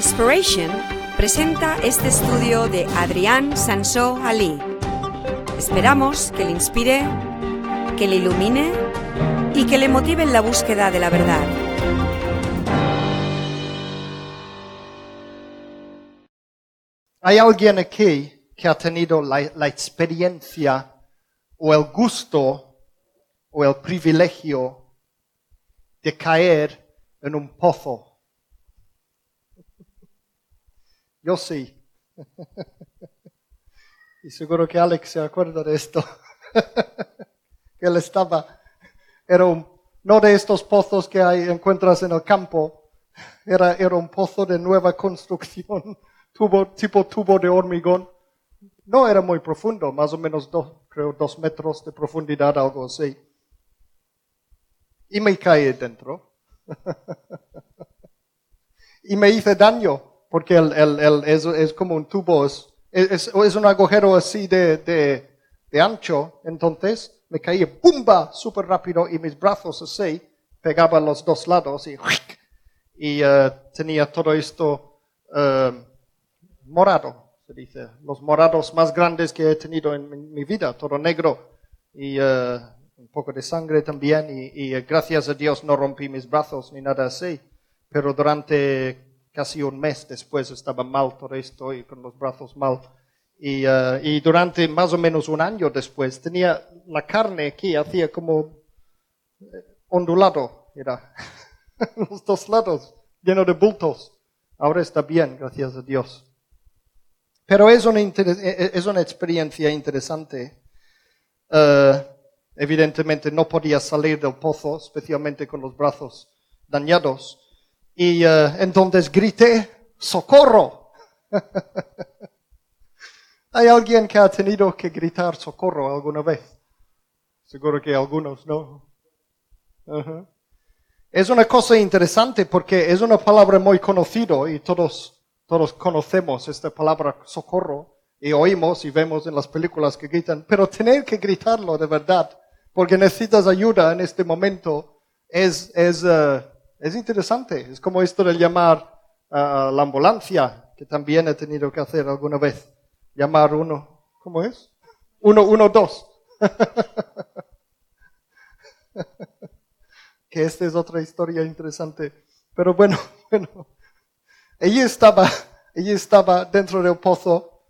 Inspiration presenta este estudio de Adrián Sansó Ali. Esperamos que le inspire, que le ilumine y que le motive en la búsqueda de la verdad. ¿Hay alguien aquí que ha tenido la, la experiencia o el gusto o el privilegio de caer en un pozo? Yo sí. Y seguro que Alex se acuerda de esto. que él estaba, era un, no de estos pozos que hay, encuentras en el campo, era, era un pozo de nueva construcción, tubo, tipo tubo de hormigón. No era muy profundo, más o menos dos, creo dos metros de profundidad, algo así. Y me caí dentro. y me hice daño porque el, el, el, es, es, como un tubo, es, es, es un agujero así de, de, de, ancho, entonces me caí, ¡pumba!, súper rápido y mis brazos así pegaban los dos lados y, y uh, tenía todo esto uh, morado, se dice, los morados más grandes que he tenido en mi, mi vida, todo negro y uh, un poco de sangre también y, y gracias a Dios no rompí mis brazos ni nada así, pero durante casi un mes después estaba mal todo esto y con los brazos mal. Y, uh, y, durante más o menos un año después tenía la carne aquí, hacía como ondulado, era los dos lados, lleno de bultos. Ahora está bien, gracias a Dios. Pero es una, es una experiencia interesante. Evidentemente no podía salir del pozo, especialmente con los brazos dañados. Y uh, entonces grité, socorro. ¿Hay alguien que ha tenido que gritar socorro alguna vez? Seguro que algunos no. Uh -huh. Es una cosa interesante porque es una palabra muy conocida y todos, todos conocemos esta palabra socorro y oímos y vemos en las películas que gritan, pero tener que gritarlo de verdad porque necesitas ayuda en este momento es, es, uh, es interesante, es como esto de llamar a la ambulancia, que también he tenido que hacer alguna vez. Llamar uno, ¿cómo es? Uno, uno, dos. que esta es otra historia interesante. Pero bueno, bueno. Ella estaba, ella estaba dentro del pozo,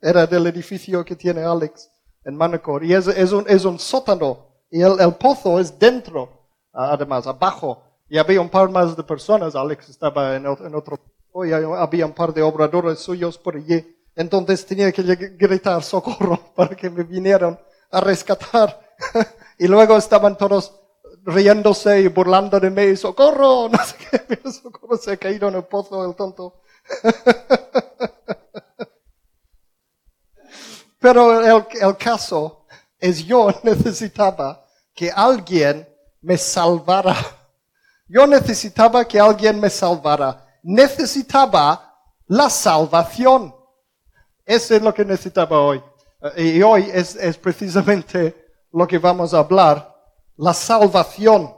era del edificio que tiene Alex en Manacor, y es, es, un, es un sótano, y el, el pozo es dentro, además, abajo. Y había un par más de personas, Alex estaba en otro, en otro y había un par de obradores suyos por allí. Entonces tenía que gritar socorro para que me vinieran a rescatar. y luego estaban todos riéndose y burlando de mí, socorro, no sé qué, socorro se ha caído en el pozo el tonto. Pero el, el caso es yo necesitaba que alguien me salvara yo necesitaba que alguien me salvara. Necesitaba la salvación. Eso es lo que necesitaba hoy. Y hoy es, precisamente lo que vamos a hablar. La salvación.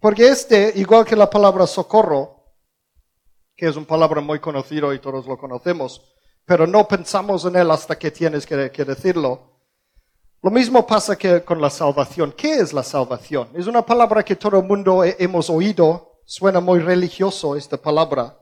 Porque este, igual que la palabra socorro, que es una palabra muy conocida y todos lo conocemos, pero no pensamos en él hasta que tienes que decirlo. Lo mismo pasa que con la salvación. ¿Qué es la salvación? Es una palabra que todo el mundo hemos oído. Suena muy religioso esta palabra.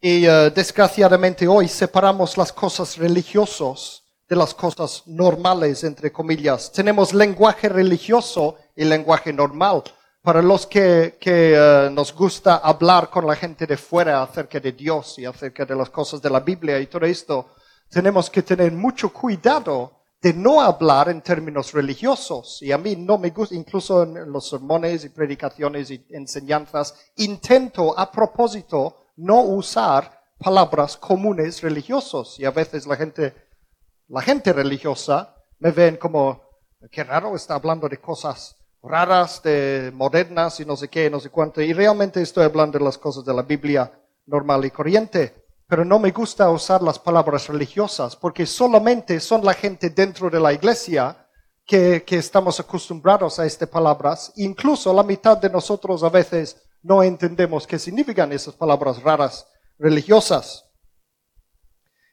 Y uh, desgraciadamente hoy separamos las cosas religiosas de las cosas normales, entre comillas. Tenemos lenguaje religioso y lenguaje normal. Para los que, que uh, nos gusta hablar con la gente de fuera acerca de Dios y acerca de las cosas de la Biblia y todo esto, tenemos que tener mucho cuidado de no hablar en términos religiosos. Y a mí no me gusta, incluso en los sermones y predicaciones y enseñanzas, intento a propósito no usar palabras comunes religiosos. Y a veces la gente, la gente religiosa me ven como, qué raro está hablando de cosas raras, de modernas y no sé qué, no sé cuánto. Y realmente estoy hablando de las cosas de la Biblia normal y corriente pero no me gusta usar las palabras religiosas porque solamente son la gente dentro de la iglesia que, que estamos acostumbrados a estas palabras. Incluso la mitad de nosotros a veces no entendemos qué significan esas palabras raras religiosas.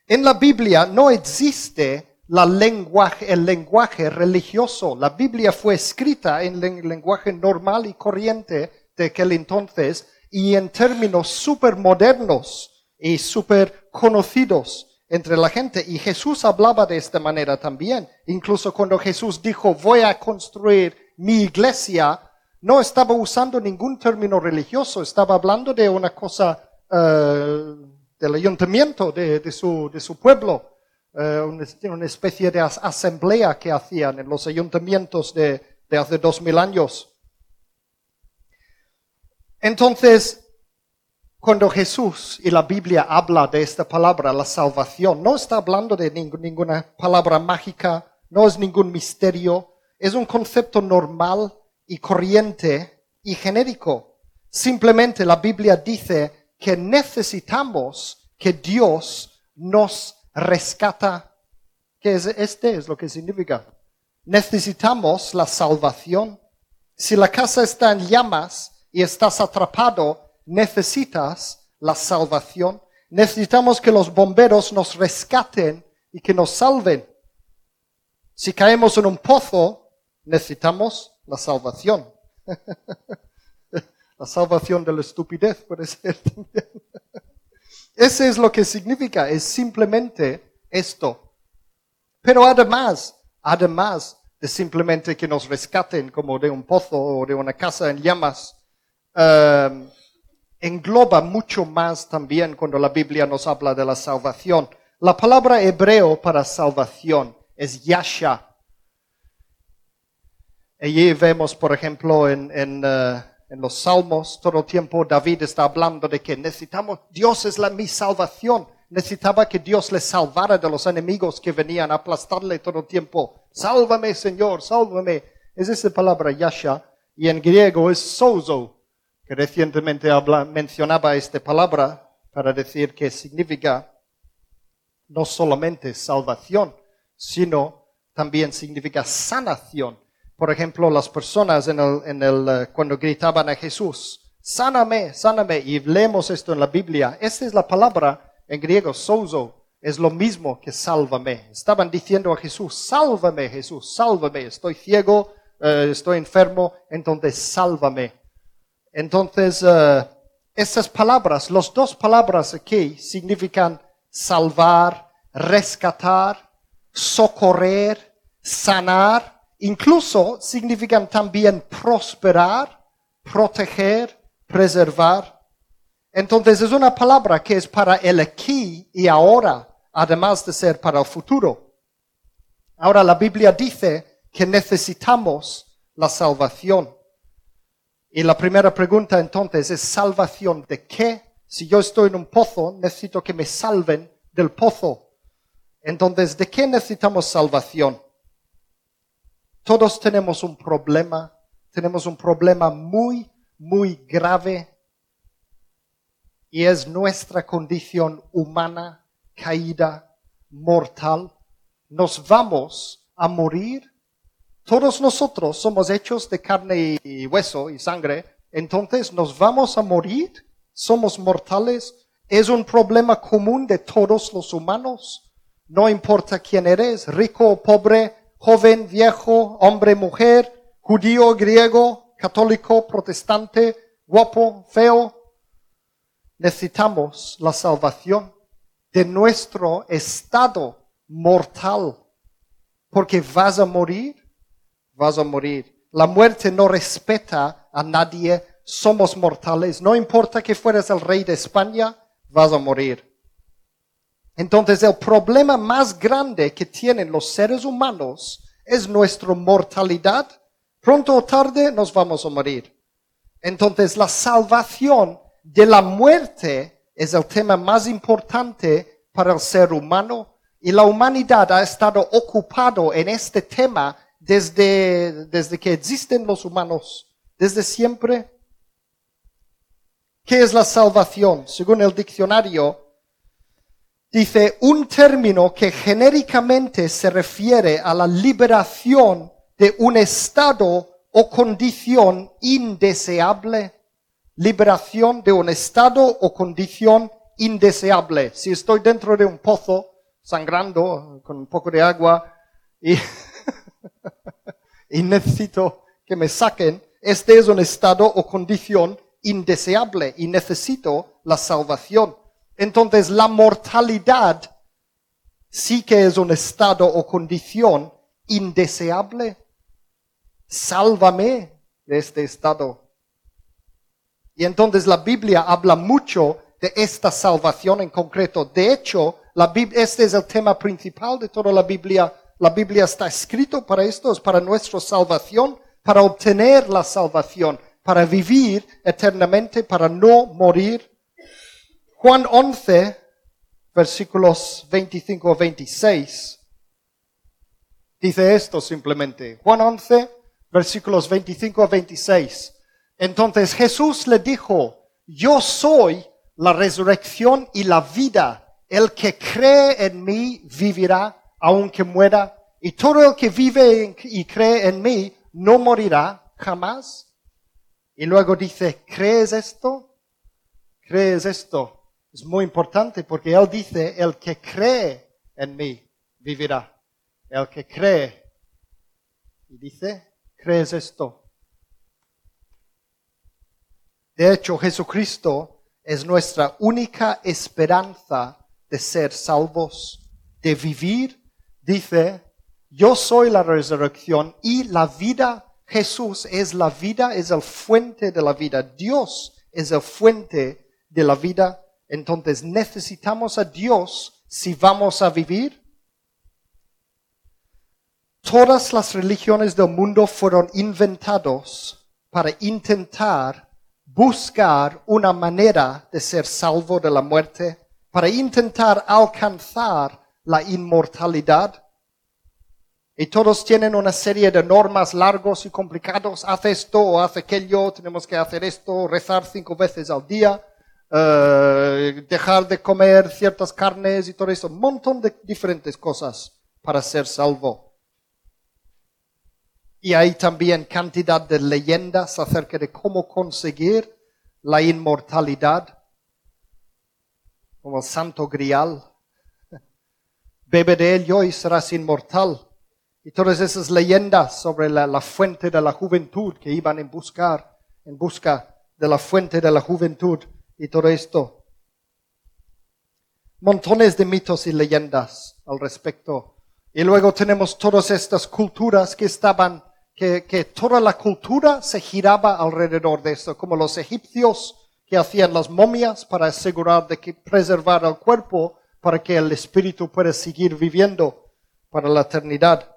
En la Biblia no existe la lenguaje, el lenguaje religioso. La Biblia fue escrita en el lenguaje normal y corriente de aquel entonces y en términos súper modernos y súper conocidos entre la gente. Y Jesús hablaba de esta manera también. Incluso cuando Jesús dijo, voy a construir mi iglesia, no estaba usando ningún término religioso, estaba hablando de una cosa eh, del ayuntamiento de, su, de su pueblo, eh, una, especie de asamblea que hacían en los ayuntamientos de, de hace dos mil años. Entonces, cuando Jesús y la Biblia habla de esta palabra, la salvación, no está hablando de ninguna palabra mágica, no es ningún misterio, es un concepto normal y corriente y genérico. Simplemente la Biblia dice que necesitamos que Dios nos rescata. Que es, este es lo que significa. Necesitamos la salvación. Si la casa está en llamas y estás atrapado, necesitas la salvación. Necesitamos que los bomberos nos rescaten y que nos salven. Si caemos en un pozo, necesitamos la salvación. la salvación de la estupidez puede ser también. Ese es lo que significa, es simplemente esto. Pero además, además de simplemente que nos rescaten como de un pozo o de una casa en llamas, um, engloba mucho más también cuando la Biblia nos habla de la salvación. La palabra hebreo para salvación es yasha. Allí vemos, por ejemplo, uh, en, los salmos, todo el tiempo David está hablando de que necesitamos, Dios es la mi salvación. Necesitaba que Dios le salvara de los enemigos que venían a aplastarle todo el tiempo. Sálvame, Señor, sálvame. Es esa palabra yasha. Y en griego es sozo recientemente mencionaba esta palabra para decir que significa no solamente salvación, sino también significa sanación. Por ejemplo, las personas en el, eh, cuando gritaban a Jesús, sáname, sáname, y leemos esto en la Biblia, esta es la palabra en griego, sozo, es lo mismo que sálvame. Estaban diciendo a Jesús, sálvame Jesús, sálvame, estoy ciego, eh, estoy enfermo, entonces sálvame. Entonces, uh, esas palabras, las dos palabras aquí significan salvar, rescatar, socorrer, sanar, incluso significan también prosperar, proteger, preservar. Entonces es una palabra que es para el aquí y ahora, además de ser para el futuro. Ahora la Biblia dice que necesitamos la salvación. Y la primera pregunta entonces es salvación de qué? Si yo estoy en un pozo, necesito que me salven del pozo. Entonces, ¿de qué necesitamos salvación? Todos tenemos un problema, tenemos un problema muy, muy grave y es nuestra condición humana, caída, mortal. Nos vamos a morir todos nosotros somos hechos de carne y hueso y sangre, entonces nos vamos a morir, somos mortales, es un problema común de todos los humanos. No importa quién eres, rico o pobre, joven, viejo, hombre, mujer, judío, griego, católico, protestante, guapo, feo. Necesitamos la salvación de nuestro estado mortal, porque vas a morir vas a morir. La muerte no respeta a nadie, somos mortales. No importa que fueras el rey de España, vas a morir. Entonces el problema más grande que tienen los seres humanos es nuestra mortalidad. Pronto o tarde nos vamos a morir. Entonces la salvación de la muerte es el tema más importante para el ser humano y la humanidad ha estado ocupado en este tema desde, desde que existen los humanos, desde siempre. ¿Qué es la salvación? Según el diccionario, dice un término que genéricamente se refiere a la liberación de un estado o condición indeseable. liberación de un estado o condición indeseable. Si estoy dentro de un pozo sangrando con un poco de agua y, y necesito que me saquen, este es un estado o condición indeseable y necesito la salvación. Entonces la mortalidad sí que es un estado o condición indeseable. Sálvame de este estado. Y entonces la Biblia habla mucho de esta salvación en concreto. De hecho, la este es el tema principal de toda la Biblia. La Biblia está escrito para esto, es para nuestra salvación, para obtener la salvación, para vivir eternamente, para no morir. Juan 11, versículos 25 a 26, dice esto simplemente. Juan 11, versículos 25 a 26. Entonces Jesús le dijo, yo soy la resurrección y la vida. El que cree en mí vivirá aunque muera. Y todo el que vive y cree en mí no morirá jamás. Y luego dice, ¿crees esto? ¿Crees esto? Es muy importante porque Él dice, el que cree en mí vivirá. El que cree. Y dice, ¿crees esto? De hecho, Jesucristo es nuestra única esperanza de ser salvos, de vivir. Dice, yo soy la resurrección y la vida. Jesús es la vida, es el fuente de la vida. Dios es el fuente de la vida. Entonces necesitamos a Dios si vamos a vivir. Todas las religiones del mundo fueron inventados para intentar buscar una manera de ser salvo de la muerte, para intentar alcanzar la inmortalidad. Y todos tienen una serie de normas largos y complicados. Haz esto o haz aquello, tenemos que hacer esto, rezar cinco veces al día. Eh, dejar de comer ciertas carnes y todo eso, un montón de diferentes cosas para ser salvo. Y hay también cantidad de leyendas acerca de cómo conseguir la inmortalidad, como el santo grial. Bebe de ello y serás inmortal. Y todas esas leyendas sobre la, la fuente de la juventud que iban en buscar, en busca de la fuente de la juventud y todo esto. Montones de mitos y leyendas al respecto. Y luego tenemos todas estas culturas que estaban, que, que toda la cultura se giraba alrededor de esto, como los egipcios que hacían las momias para asegurar de que preservar el cuerpo para que el espíritu pueda seguir viviendo para la eternidad.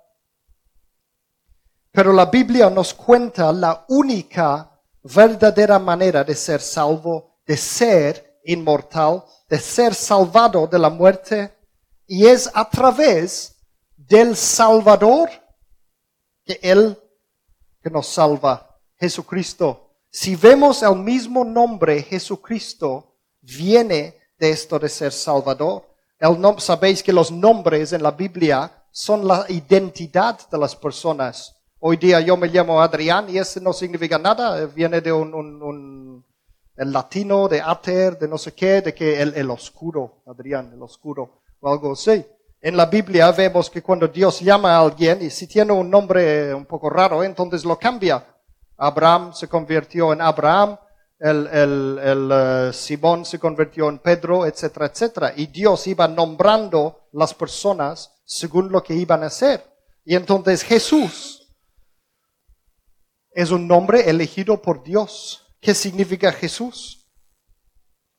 Pero la Biblia nos cuenta la única verdadera manera de ser salvo de ser inmortal, de ser salvado de la muerte, y es a través del Salvador que Él que nos salva, Jesucristo. Si vemos el mismo nombre, Jesucristo, viene de esto de ser Salvador. El sabéis que los nombres en la Biblia son la identidad de las personas. Hoy día yo me llamo Adrián y eso no significa nada, viene de un el latino de ater, de no sé qué, de que el, el oscuro, Adrián, el oscuro, o algo así. En la Biblia vemos que cuando Dios llama a alguien y si tiene un nombre un poco raro, entonces lo cambia. Abraham se convirtió en Abraham, el, el, el uh, Simón se convirtió en Pedro, etcétera, etcétera. Y Dios iba nombrando las personas según lo que iban a hacer. Y entonces Jesús es un nombre elegido por Dios ¿Qué significa Jesús?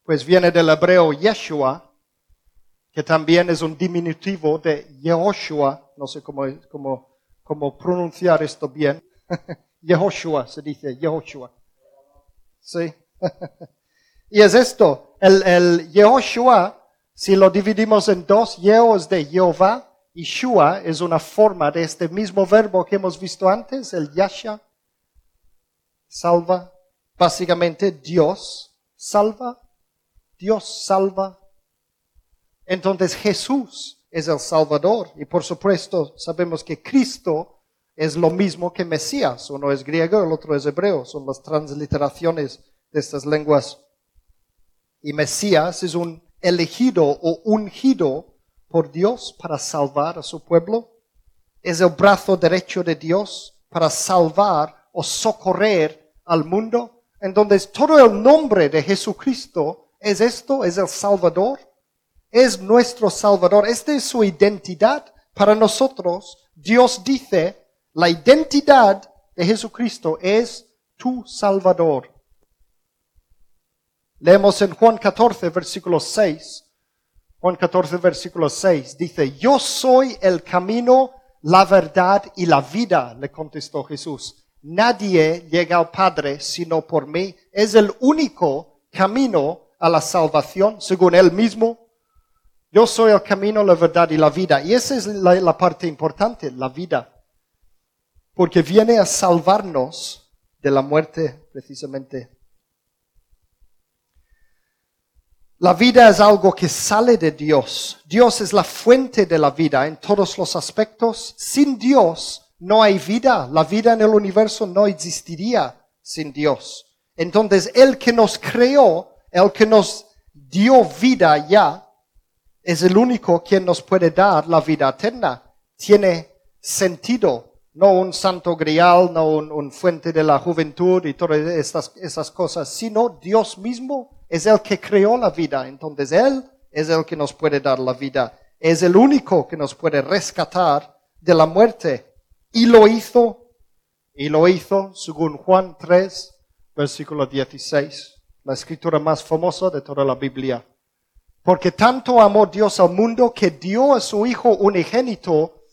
Pues viene del hebreo Yeshua, que también es un diminutivo de Yehoshua, no sé cómo, cómo, cómo pronunciar esto bien. Yehoshua se dice, Yehoshua. Sí. y es esto, el, el Yehoshua, si lo dividimos en dos, Yeho es de Jehová y Shua es una forma de este mismo verbo que hemos visto antes, el Yasha, salva, Básicamente Dios salva, Dios salva. Entonces Jesús es el Salvador y por supuesto sabemos que Cristo es lo mismo que Mesías. Uno es griego, el otro es hebreo. Son las transliteraciones de estas lenguas. Y Mesías es un elegido o ungido por Dios para salvar a su pueblo. Es el brazo derecho de Dios para salvar o socorrer al mundo. Entonces todo el nombre de Jesucristo es esto, es el Salvador, es nuestro Salvador, esta es su identidad para nosotros. Dios dice, la identidad de Jesucristo es tu Salvador. Leemos en Juan 14, versículo 6. Juan 14, versículo 6 dice, yo soy el camino, la verdad y la vida, le contestó Jesús. Nadie llega al Padre sino por mí. Es el único camino a la salvación, según él mismo. Yo soy el camino, la verdad y la vida. Y esa es la, la parte importante, la vida. Porque viene a salvarnos de la muerte precisamente. La vida es algo que sale de Dios. Dios es la fuente de la vida en todos los aspectos. Sin Dios no hay vida. La vida en el universo no existiría sin Dios. Entonces, el que nos creó, el que nos dio vida ya, es el único quien nos puede dar la vida eterna. Tiene sentido no un santo grial, no un, fuente de la juventud y todas estas, esas cosas, sino Dios mismo es el que creó la vida. Entonces Él es el que nos puede dar la vida. Es el único que nos puede rescatar de la muerte. Y lo hizo, y lo hizo según Juan 3, versículo 16, la escritura más famosa de toda la Biblia. Porque tanto amó Dios al mundo que dio a su Hijo unigénito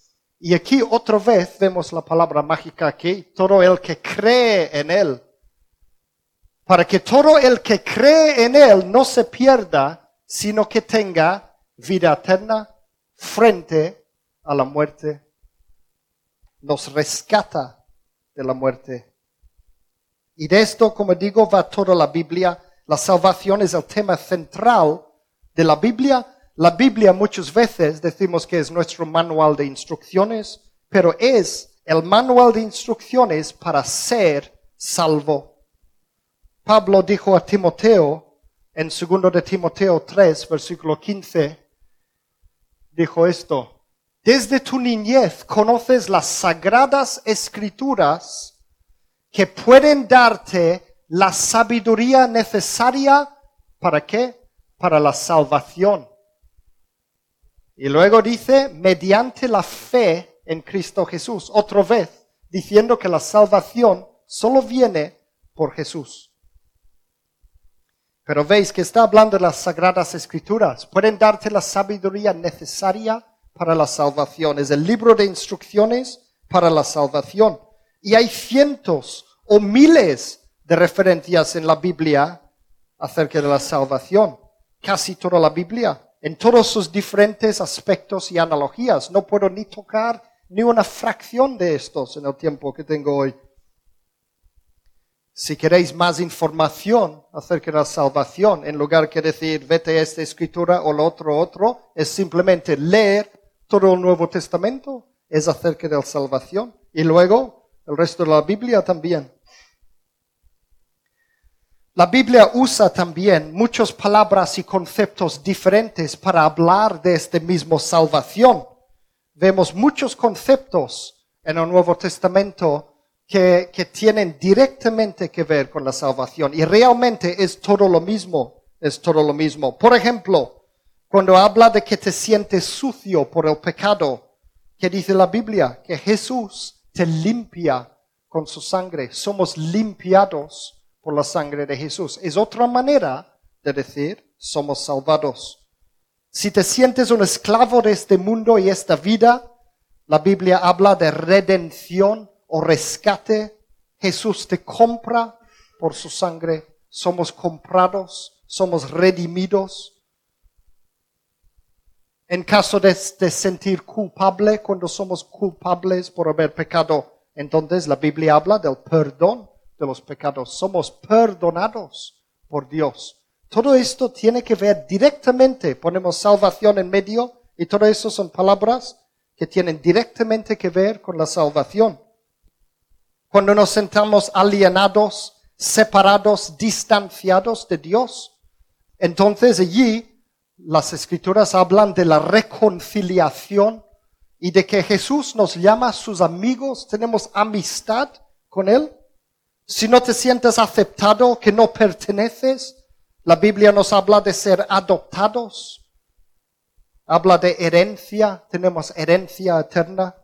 y aquí otra vez vemos la palabra mágica aquí, todo el que cree en Él. Para que todo el que cree en Él no se pierda, sino que tenga vida eterna frente a la muerte. Nos rescata de la muerte. Y de esto, como digo, va toda la Biblia. La salvación es el tema central de la Biblia la Biblia muchas veces decimos que es nuestro manual de instrucciones, pero es el manual de instrucciones para ser salvo. Pablo dijo a Timoteo en 2 de Timoteo 3, versículo 15, dijo esto, desde tu niñez conoces las sagradas escrituras que pueden darte la sabiduría necesaria para qué? Para la salvación y luego dice, mediante la fe en Cristo Jesús. Otra vez, diciendo que la salvación solo viene por Jesús. Pero veis que está hablando de las sagradas escrituras. Pueden darte la sabiduría necesaria para la salvación. Es el libro de instrucciones para la salvación. Y hay cientos o miles de referencias en la Biblia acerca de la salvación. Casi toda la Biblia en todos sus diferentes aspectos y analogías. No puedo ni tocar ni una fracción de estos en el tiempo que tengo hoy. Si queréis más información acerca de la salvación, en lugar que decir vete a esta escritura o lo otro otro, es simplemente leer todo el Nuevo Testamento, es acerca de la salvación. Y luego el resto de la Biblia también. La Biblia usa también muchas palabras y conceptos diferentes para hablar de este mismo salvación. Vemos muchos conceptos en el Nuevo Testamento que, que tienen directamente que ver con la salvación y realmente es todo lo mismo, es todo lo mismo. Por ejemplo, cuando habla de que te sientes sucio por el pecado, ¿qué dice la Biblia? Que Jesús te limpia con su sangre. Somos limpiados por la sangre de Jesús. Es otra manera de decir somos salvados. Si te sientes un esclavo de este mundo y esta vida, la Biblia habla de redención o rescate. Jesús te compra por su sangre. Somos comprados, somos redimidos. En caso de, de, sentir culpable, cuando somos culpables por haber pecado, entonces la Biblia habla del perdón de los pecados, somos perdonados por Dios. Todo esto tiene que ver directamente, ponemos salvación en medio y todo eso son palabras que tienen directamente que ver con la salvación. Cuando nos sentamos alienados, separados, distanciados de Dios. Entonces allí las escrituras hablan de la reconciliación y de que Jesús nos llama sus amigos, tenemos amistad con Él. Si no te sientes aceptado, que no perteneces, la Biblia nos habla de ser adoptados. Habla de herencia, tenemos herencia eterna.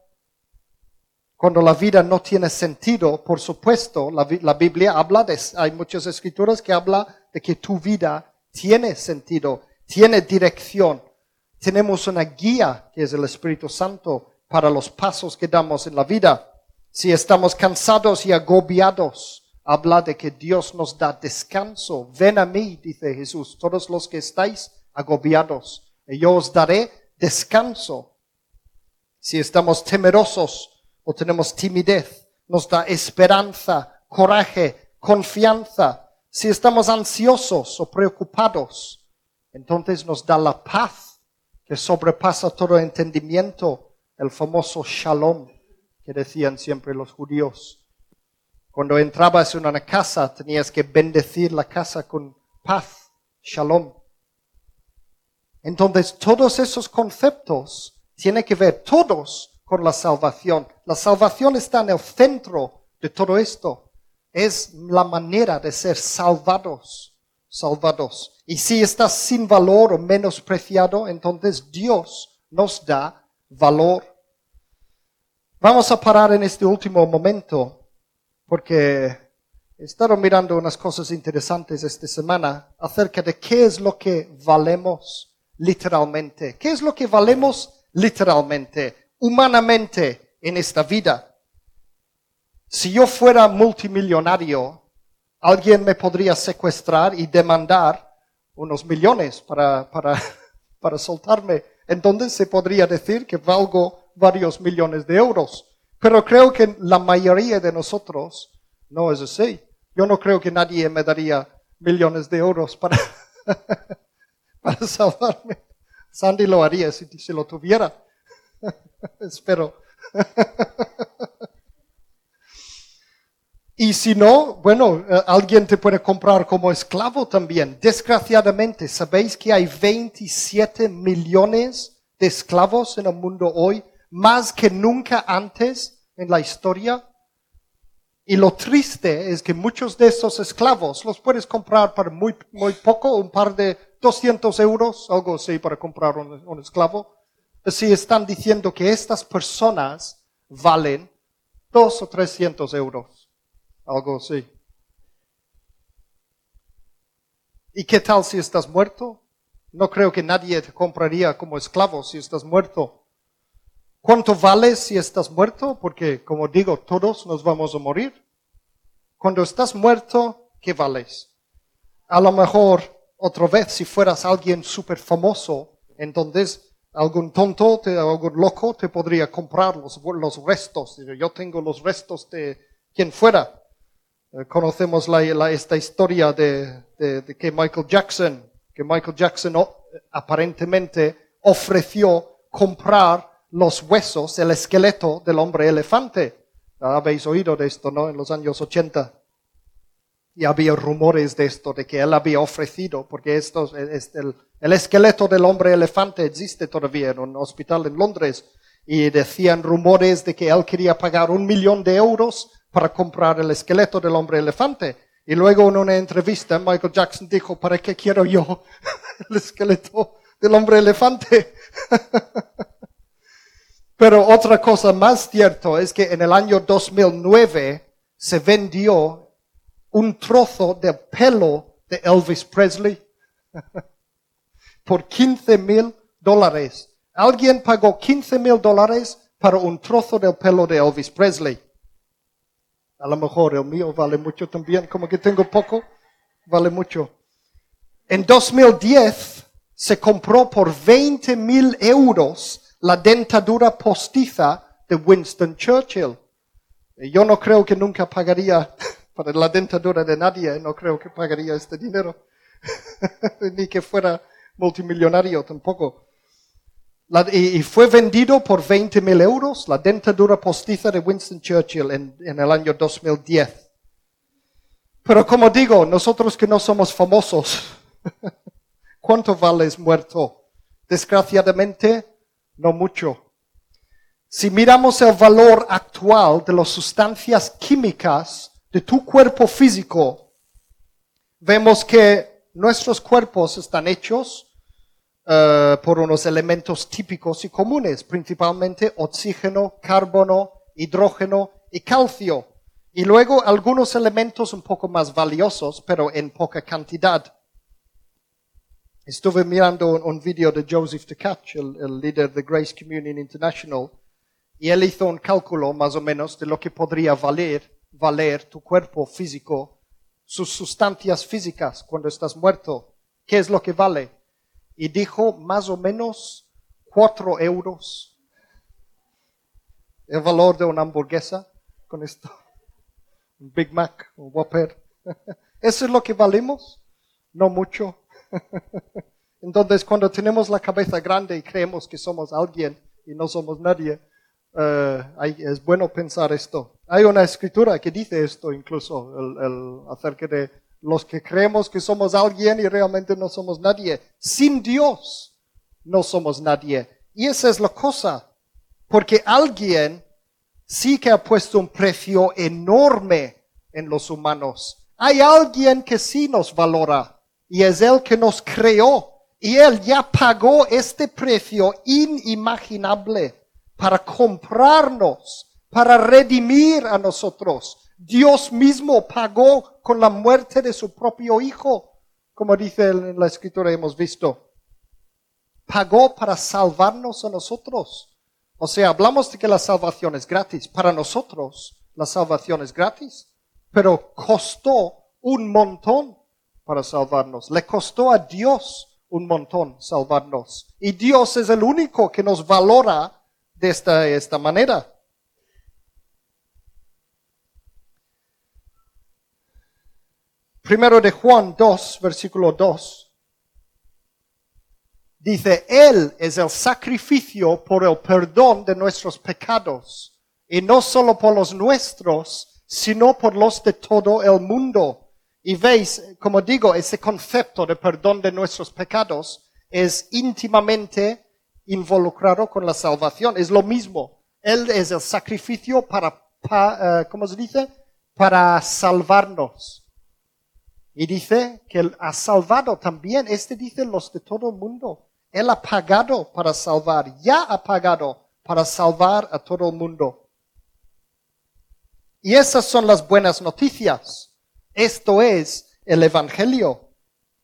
Cuando la vida no tiene sentido, por supuesto, la, la Biblia habla de, hay muchas escrituras que habla de que tu vida tiene sentido, tiene dirección. Tenemos una guía que es el Espíritu Santo para los pasos que damos en la vida. Si estamos cansados y agobiados, habla de que Dios nos da descanso. Ven a mí, dice Jesús, todos los que estáis agobiados, y yo os daré descanso. Si estamos temerosos o tenemos timidez, nos da esperanza, coraje, confianza. Si estamos ansiosos o preocupados, entonces nos da la paz que sobrepasa todo entendimiento, el famoso shalom que decían siempre los judíos. Cuando entrabas en una casa, tenías que bendecir la casa con paz, shalom. Entonces, todos esos conceptos tienen que ver todos con la salvación. La salvación está en el centro de todo esto. Es la manera de ser salvados, salvados. Y si estás sin valor o menospreciado, entonces Dios nos da valor. Vamos a parar en este último momento porque he estado mirando unas cosas interesantes esta semana acerca de qué es lo que valemos literalmente. ¿Qué es lo que valemos literalmente, humanamente en esta vida? Si yo fuera multimillonario, alguien me podría secuestrar y demandar unos millones para, para, para soltarme. Entonces se podría decir que valgo varios millones de euros. Pero creo que la mayoría de nosotros no es así. Yo no creo que nadie me daría millones de euros para, salvarme. Sandy lo haría si, si lo tuviera. Espero. y si no, bueno, eh, alguien te puede comprar como esclavo también. Desgraciadamente, ¿sabéis que hay 27 millones de esclavos en el mundo hoy? Más que nunca antes en la historia. Y lo triste es que muchos de esos esclavos los puedes comprar por muy, muy poco, un par de 200 euros, algo así, para comprar un, un esclavo. Así están diciendo que estas personas valen dos o 300 euros, algo así. ¿Y qué tal si estás muerto? No creo que nadie te compraría como esclavo si estás muerto. ¿Cuánto vales si estás muerto? Porque, como digo, todos nos vamos a morir. Cuando estás muerto, ¿qué vales? A lo mejor, otra vez, si fueras alguien súper famoso, entonces algún tonto, algún loco te podría comprar los, los restos. Yo tengo los restos de quien fuera. Eh, conocemos la, esta historia de, de, que Michael Jackson, que Michael Jackson aparentemente ofreció comprar los huesos, el esqueleto del hombre elefante. Habéis oído de esto, ¿no? En los años 80. Y había rumores de esto, de que él había ofrecido, porque esto, el, el esqueleto del hombre elefante existe todavía en un hospital en Londres. Y decían rumores de que él quería pagar un millón de euros para comprar el esqueleto del hombre elefante. Y luego en una entrevista Michael Jackson dijo, ¿para qué quiero yo el esqueleto del hombre elefante? Pero otra cosa más cierto es que en el año 2009 se vendió un trozo de pelo de Elvis Presley por 15 mil dólares. Alguien pagó 15 mil dólares para un trozo del pelo de Elvis Presley. A lo mejor el mío vale mucho también, como que tengo poco, vale mucho. En 2010 se compró por 20 mil euros la dentadura postiza de Winston Churchill. Yo no creo que nunca pagaría para la dentadura de nadie, no creo que pagaría este dinero, ni que fuera multimillonario tampoco. y, fue vendido por 20 mil euros la dentadura postiza de Winston Churchill en, en el año 2010. Pero como digo, nosotros que no somos famosos, ¿cuánto vales muerto? Desgraciadamente, no mucho. Si miramos el valor actual de las sustancias químicas de tu cuerpo físico, vemos que nuestros cuerpos están hechos uh, por unos elementos típicos y comunes, principalmente oxígeno, carbono, hidrógeno y calcio. Y luego algunos elementos un poco más valiosos, pero en poca cantidad. Estuve mirando un, un vídeo de Joseph Tkach, el, el líder de Grace Communion International, y él hizo un cálculo más o menos de lo que podría valer, valer tu cuerpo físico, sus sustancias físicas cuando estás muerto. ¿Qué es lo que vale? Y dijo más o menos cuatro euros el valor de una hamburguesa con esto. Un Big Mac, un Whopper. ¿Eso es lo que valemos? No mucho. Entonces, cuando tenemos la cabeza grande y creemos que somos alguien y no somos nadie, eh, es bueno pensar esto. Hay una escritura que dice esto incluso, el, acerca de los que creemos que somos alguien y realmente no somos nadie. Sin Dios no somos nadie. Y esa es la cosa. Porque alguien sí que ha puesto un precio enorme en los humanos. Hay alguien que sí nos valora y es Él que nos creó. Y Él ya pagó este precio inimaginable para comprarnos, para redimir a nosotros. Dios mismo pagó con la muerte de su propio Hijo, como dice en la escritura hemos visto. Pagó para salvarnos a nosotros. O sea, hablamos de que la salvación es gratis. Para nosotros, la salvación es gratis, pero costó un montón para salvarnos. Le costó a Dios un montón salvarnos. Y Dios es el único que nos valora de esta, esta manera. Primero de Juan 2, versículo 2. Dice, Él es el sacrificio por el perdón de nuestros pecados, y no solo por los nuestros, sino por los de todo el mundo. Y veis, como digo, ese concepto de perdón de nuestros pecados es íntimamente involucrado con la salvación. Es lo mismo. Él es el sacrificio para, eh, ¿cómo se dice? Para salvarnos. Y dice que Él ha salvado también, este dice los de todo el mundo. Él ha pagado para salvar, ya ha pagado para salvar a todo el mundo. Y esas son las buenas noticias. Esto es el Evangelio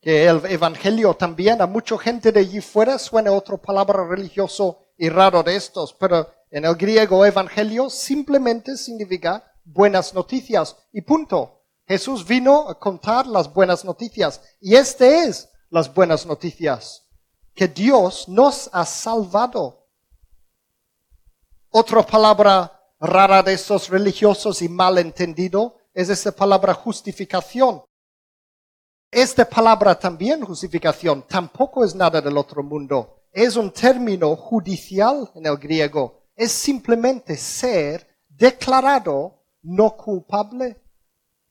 que el evangelio también a mucha gente de allí fuera suena otra palabra religioso y raro de estos, pero en el griego evangelio simplemente significa buenas noticias y punto. Jesús vino a contar las buenas noticias y este es las buenas noticias, que Dios nos ha salvado. Otra palabra rara de estos religiosos y mal entendido es esa palabra justificación. Esta palabra también, justificación, tampoco es nada del otro mundo. Es un término judicial en el griego. Es simplemente ser declarado no culpable,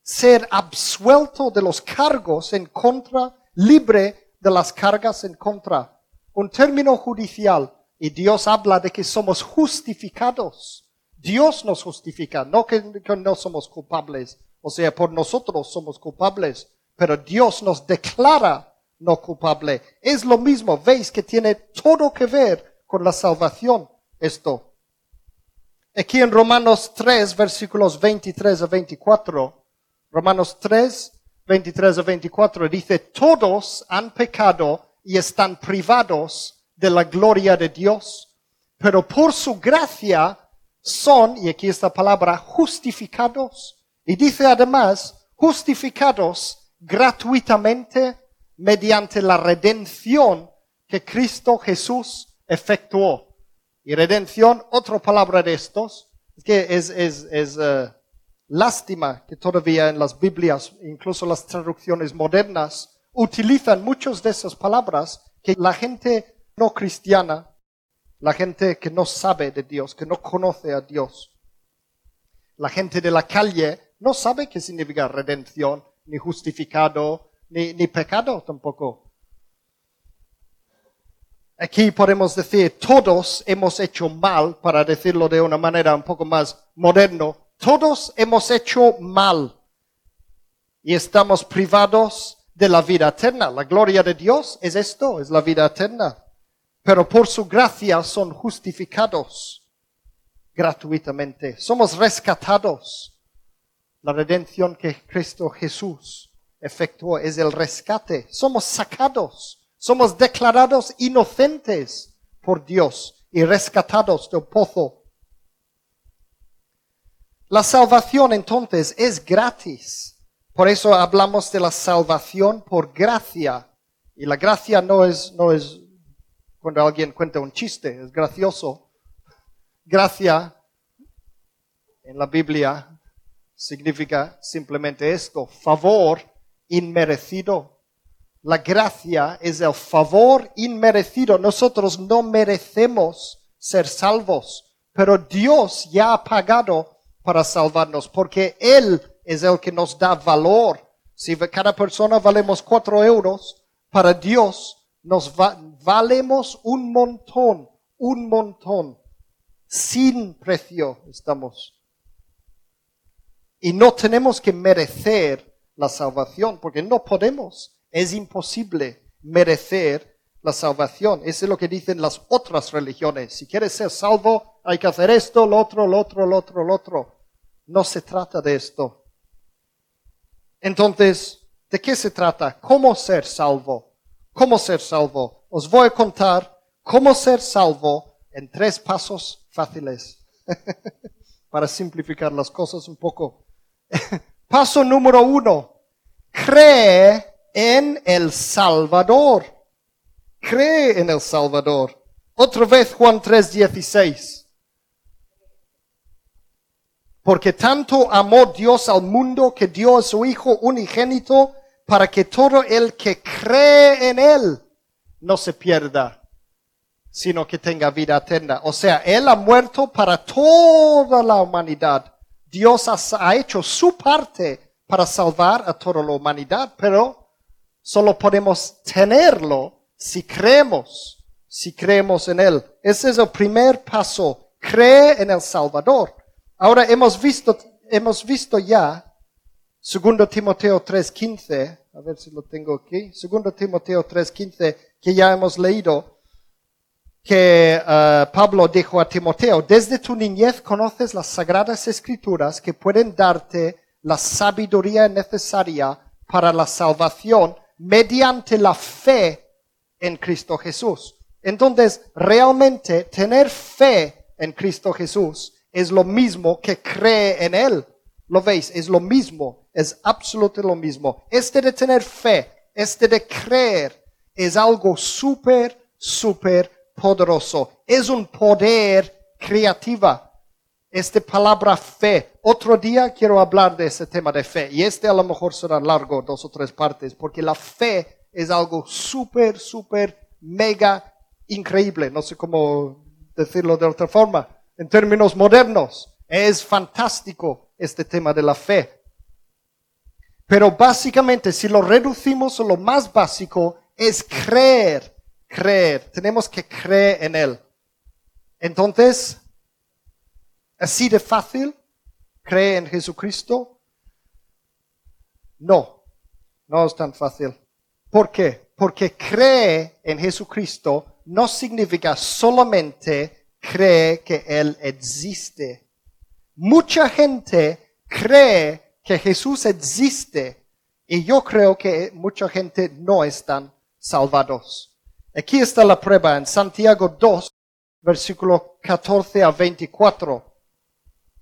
ser absuelto de los cargos en contra, libre de las cargas en contra. Un término judicial. Y Dios habla de que somos justificados. Dios nos justifica, no que, no somos culpables. O sea, por nosotros somos culpables pero Dios nos declara no culpable. Es lo mismo, veis que tiene todo que ver con la salvación esto. Aquí en Romanos 3, versículos 23 a 24, Romanos 3, 23 a 24 dice, todos han pecado y están privados de la gloria de Dios, pero por su gracia son, y aquí esta palabra, justificados. Y dice además, justificados gratuitamente mediante la redención que Cristo Jesús efectuó. Y redención, otra palabra de estos, es que es, es, es uh, lástima que todavía en las Biblias, incluso las traducciones modernas, utilizan muchas de esas palabras que la gente no cristiana, la gente que no sabe de Dios, que no conoce a Dios, la gente de la calle no sabe qué significa redención, ni justificado, ni, ni pecado tampoco. Aquí podemos decir, todos hemos hecho mal, para decirlo de una manera un poco más moderno, todos hemos hecho mal y estamos privados de la vida eterna. La gloria de Dios es esto, es la vida eterna. Pero por su gracia son justificados gratuitamente. Somos rescatados. La redención que Cristo Jesús efectuó es el rescate. Somos sacados somos declarados inocentes por Dios y rescatados del pozo. La salvación entonces es gratis. Por eso hablamos de la salvación por gracia. Y la gracia no es, no es cuando alguien cuenta un chiste, es gracioso. Gracia en la Biblia significa simplemente esto, favor inmerecido. La gracia es el favor inmerecido. Nosotros no merecemos ser salvos, pero Dios ya ha pagado para salvarnos, porque Él es el que nos da valor. Si cada persona valemos cuatro euros, para Dios nos valemos un montón, un montón. Sin precio estamos. Y no tenemos que merecer la salvación, porque no podemos. Es imposible merecer la salvación. Eso es lo que dicen las otras religiones. Si quieres ser salvo, hay que hacer esto, lo otro, lo otro, lo otro, lo otro. No se trata de esto. Entonces, ¿de qué se trata? ¿Cómo ser salvo? ¿Cómo ser salvo? Os voy a contar cómo ser salvo en tres pasos fáciles para simplificar las cosas un poco. Paso número uno. Cree en el Salvador. Cree en el Salvador. Otra vez Juan 3:16. Porque tanto amó Dios al mundo que dio a su Hijo unigénito para que todo el que cree en Él no se pierda, sino que tenga vida eterna. O sea, Él ha muerto para toda la humanidad. Dios ha, hecho su parte para salvar a toda la humanidad, pero Solo podemos tenerlo si creemos, si creemos en Él. Ese es el primer paso. Cree en el Salvador. Ahora hemos visto, hemos visto ya, segundo Timoteo 3.15, a ver si lo tengo aquí, segundo Timoteo 3.15, que ya hemos leído, que uh, Pablo dijo a Timoteo, desde tu niñez conoces las sagradas escrituras que pueden darte la sabiduría necesaria para la salvación mediante la fe en Cristo Jesús. Entonces, realmente tener fe en Cristo Jesús es lo mismo que cree en Él. ¿Lo veis? Es lo mismo, es absolutamente lo mismo. Este de tener fe, este de creer, es algo súper, súper poderoso. Es un poder creativa. Esta palabra fe. Otro día quiero hablar de ese tema de fe. Y este a lo mejor será largo, dos o tres partes, porque la fe es algo súper, súper, mega increíble. No sé cómo decirlo de otra forma. En términos modernos, es fantástico este tema de la fe. Pero básicamente, si lo reducimos a lo más básico, es creer, creer. Tenemos que creer en Él. Entonces, así de fácil? ¿Cree en Jesucristo? No, no es tan fácil. ¿Por qué? Porque cree en Jesucristo no significa solamente cree que Él existe. Mucha gente cree que Jesús existe y yo creo que mucha gente no están salvados. Aquí está la prueba en Santiago 2, versículo 14 a 24.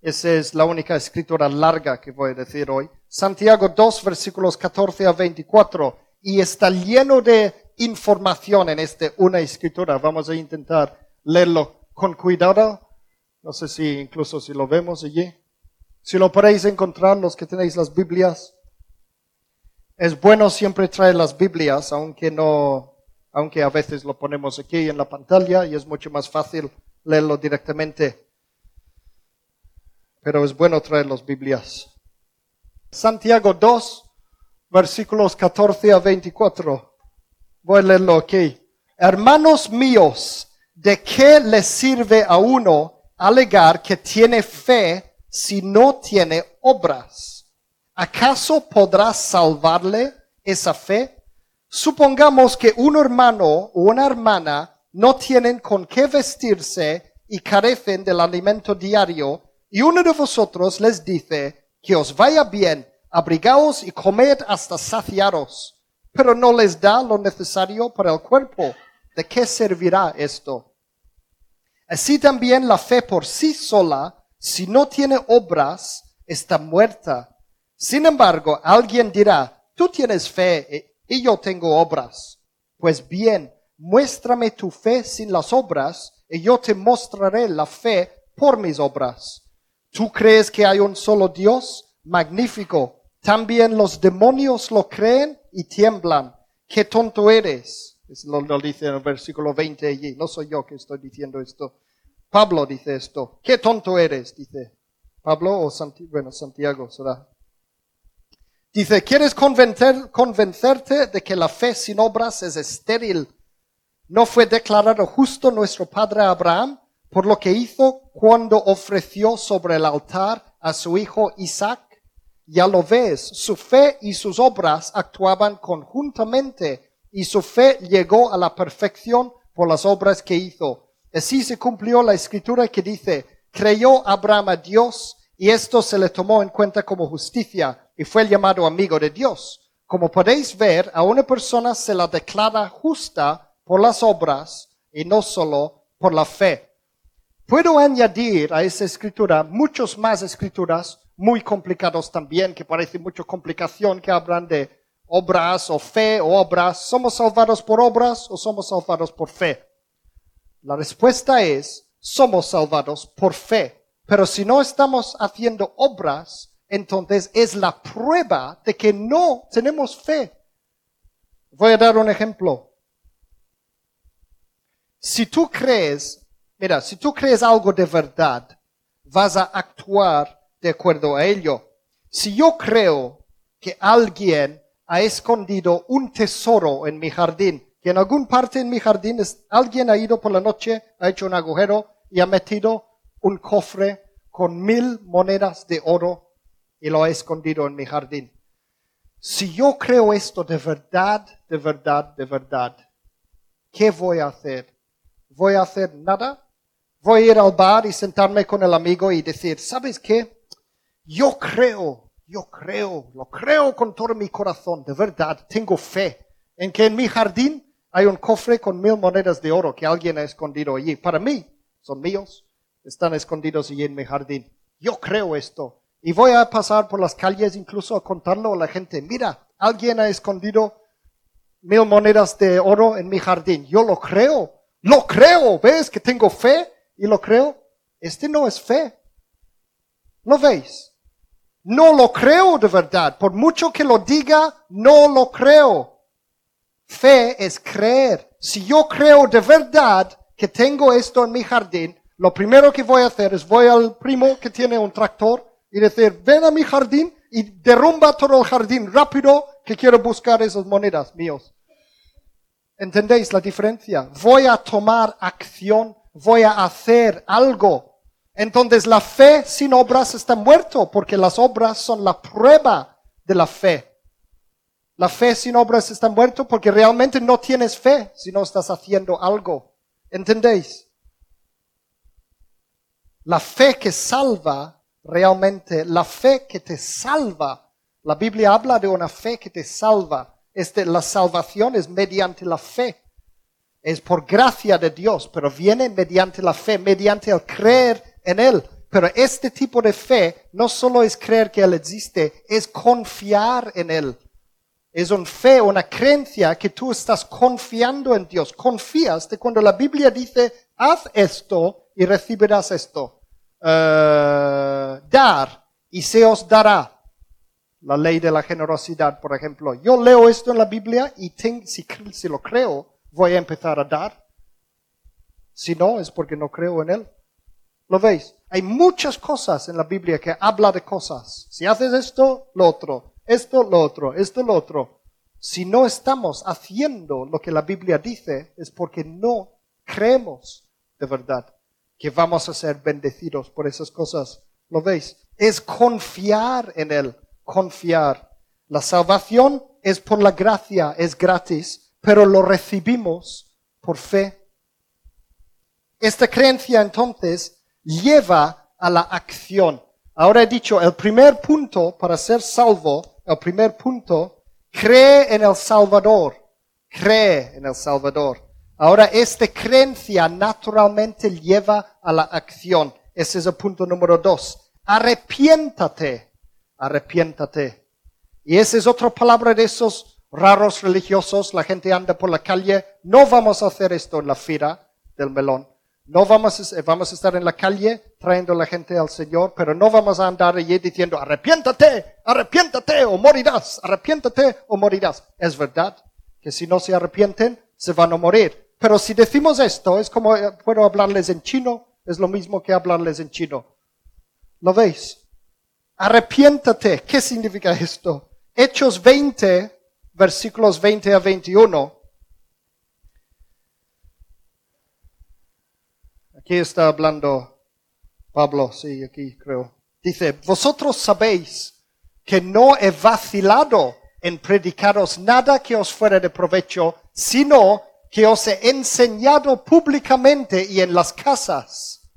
Esa es la única escritura larga que voy a decir hoy. Santiago 2, versículos 14 a 24. Y está lleno de información en esta una escritura. Vamos a intentar leerlo con cuidado. No sé si incluso si lo vemos allí. Si lo podéis encontrar, los que tenéis las Biblias. Es bueno siempre traer las Biblias, aunque no, aunque a veces lo ponemos aquí en la pantalla y es mucho más fácil leerlo directamente pero es bueno traer las Biblias. Santiago 2, versículos 14 a 24. Voy a leerlo aquí. Hermanos míos, ¿de qué le sirve a uno alegar que tiene fe si no tiene obras? ¿Acaso podrá salvarle esa fe? Supongamos que un hermano o una hermana no tienen con qué vestirse y carecen del alimento diario, y uno de vosotros les dice que os vaya bien, abrigaos y comed hasta saciaros, pero no les da lo necesario para el cuerpo. ¿De qué servirá esto? Así también la fe por sí sola, si no tiene obras, está muerta. Sin embargo, alguien dirá, tú tienes fe y yo tengo obras. Pues bien, muéstrame tu fe sin las obras, y yo te mostraré la fe por mis obras. ¿Tú crees que hay un solo Dios? Magnífico. También los demonios lo creen y tiemblan. Qué tonto eres. Lo, lo dice en el versículo 20 allí. No soy yo que estoy diciendo esto. Pablo dice esto. Qué tonto eres, dice. Pablo o Santiago, bueno, Santiago será. Dice, ¿quieres convencer, convencerte de que la fe sin obras es estéril? ¿No fue declarado justo nuestro padre Abraham por lo que hizo cuando ofreció sobre el altar a su hijo Isaac? Ya lo ves, su fe y sus obras actuaban conjuntamente y su fe llegó a la perfección por las obras que hizo. Así se cumplió la escritura que dice, creyó Abraham a Dios y esto se le tomó en cuenta como justicia y fue llamado amigo de Dios. Como podéis ver, a una persona se la declara justa por las obras y no solo por la fe. Puedo añadir a esa escritura muchas más escrituras muy complicadas también, que parece mucha complicación, que hablan de obras o fe o obras. ¿Somos salvados por obras o somos salvados por fe? La respuesta es, somos salvados por fe. Pero si no estamos haciendo obras, entonces es la prueba de que no tenemos fe. Voy a dar un ejemplo. Si tú crees, mira, si tú crees algo de verdad, vas a actuar de acuerdo a ello. Si yo creo que alguien ha escondido un tesoro en mi jardín, que en algún parte en mi jardín alguien ha ido por la noche, ha hecho un agujero y ha metido un cofre con mil monedas de oro y lo he escondido en mi jardín. Si yo creo esto de verdad, de verdad, de verdad, ¿qué voy a hacer? ¿Voy a hacer nada? ¿Voy a ir al bar y sentarme con el amigo y decir, ¿sabes qué? Yo creo, yo creo, lo creo con todo mi corazón, de verdad, tengo fe en que en mi jardín hay un cofre con mil monedas de oro que alguien ha escondido allí. Para mí, son míos, están escondidos allí en mi jardín. Yo creo esto. Y voy a pasar por las calles incluso a contarlo a la gente. Mira, alguien ha escondido mil monedas de oro en mi jardín. Yo lo creo. Lo creo. ¿Ves que tengo fe? Y lo creo. Este no es fe. ¿Lo veis? No lo creo de verdad. Por mucho que lo diga, no lo creo. Fe es creer. Si yo creo de verdad que tengo esto en mi jardín, lo primero que voy a hacer es voy al primo que tiene un tractor y decir, ven a mi jardín y derrumba todo el jardín rápido que quiero buscar esas monedas míos. ¿Entendéis la diferencia? Voy a tomar acción, voy a hacer algo. Entonces la fe sin obras está muerto porque las obras son la prueba de la fe. La fe sin obras está muerto porque realmente no tienes fe si no estás haciendo algo. ¿Entendéis? La fe que salva realmente la fe que te salva. La Biblia habla de una fe que te salva. Este, la salvación es mediante la fe. Es por gracia de Dios, pero viene mediante la fe, mediante el creer en Él. Pero este tipo de fe no solo es creer que Él existe, es confiar en Él. Es una fe, una creencia que tú estás confiando en Dios. Confías de cuando la Biblia dice, haz esto y recibirás esto. Eh, dar y se os dará. La ley de la generosidad, por ejemplo. Yo leo esto en la Biblia y si, si lo creo, voy a empezar a dar. Si no, es porque no creo en él. ¿Lo veis? Hay muchas cosas en la Biblia que habla de cosas. Si haces esto, lo otro. esto, lo otro, esto, lo otro. Si no estamos haciendo lo que la Biblia dice, es porque no creemos de verdad que vamos a ser bendecidos por esas cosas. ¿Lo veis? Es confiar en Él, confiar. La salvación es por la gracia, es gratis, pero lo recibimos por fe. Esta creencia entonces lleva a la acción. Ahora he dicho, el primer punto para ser salvo, el primer punto, cree en el Salvador, cree en el Salvador. Ahora esta creencia naturalmente lleva a la acción. Ese es el punto número dos. Arrepiéntate, arrepiéntate. Y esa es otra palabra de esos raros religiosos. La gente anda por la calle. No vamos a hacer esto en la fila del melón. No vamos a, vamos a estar en la calle trayendo la gente al Señor, pero no vamos a andar allí diciendo, arrepiéntate, arrepiéntate o morirás, arrepiéntate o morirás. Es verdad que si no se arrepienten, se van a morir. Pero si decimos esto, es como eh, puedo hablarles en chino, es lo mismo que hablarles en chino. ¿Lo veis? Arrepiéntate. ¿Qué significa esto? Hechos 20, versículos 20 a 21. Aquí está hablando Pablo, sí, aquí creo. Dice, vosotros sabéis que no he vacilado en predicaros nada que os fuera de provecho, sino que os he enseñado públicamente y en las casas.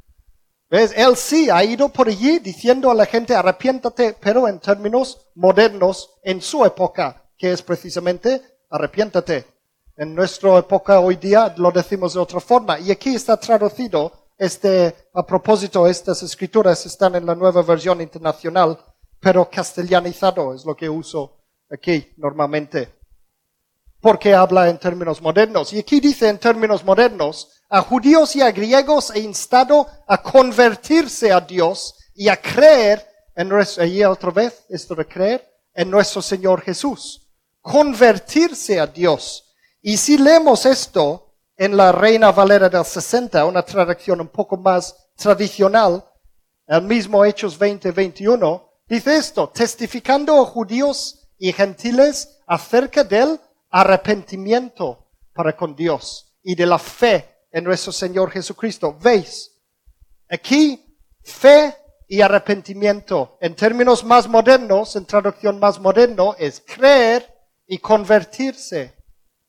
¿Ves? Él sí ha ido por allí diciendo a la gente arrepiéntate, pero en términos modernos en su época, que es precisamente arrepiéntate. En nuestra época hoy día lo decimos de otra forma. Y aquí está traducido este, a propósito, estas escrituras están en la nueva versión internacional, pero castellanizado es lo que uso aquí normalmente porque habla en términos modernos. Y aquí dice en términos modernos, a judíos y a griegos he instado a convertirse a Dios y a creer en nuestro, allí otra vez, esto de creer, en nuestro Señor Jesús. Convertirse a Dios. Y si leemos esto en la Reina Valera del 60, una traducción un poco más tradicional, el mismo Hechos 20, 21, dice esto, testificando a judíos y gentiles acerca de él arrepentimiento para con Dios y de la fe en nuestro Señor Jesucristo. ¿Veis? Aquí, fe y arrepentimiento, en términos más modernos, en traducción más moderno, es creer y convertirse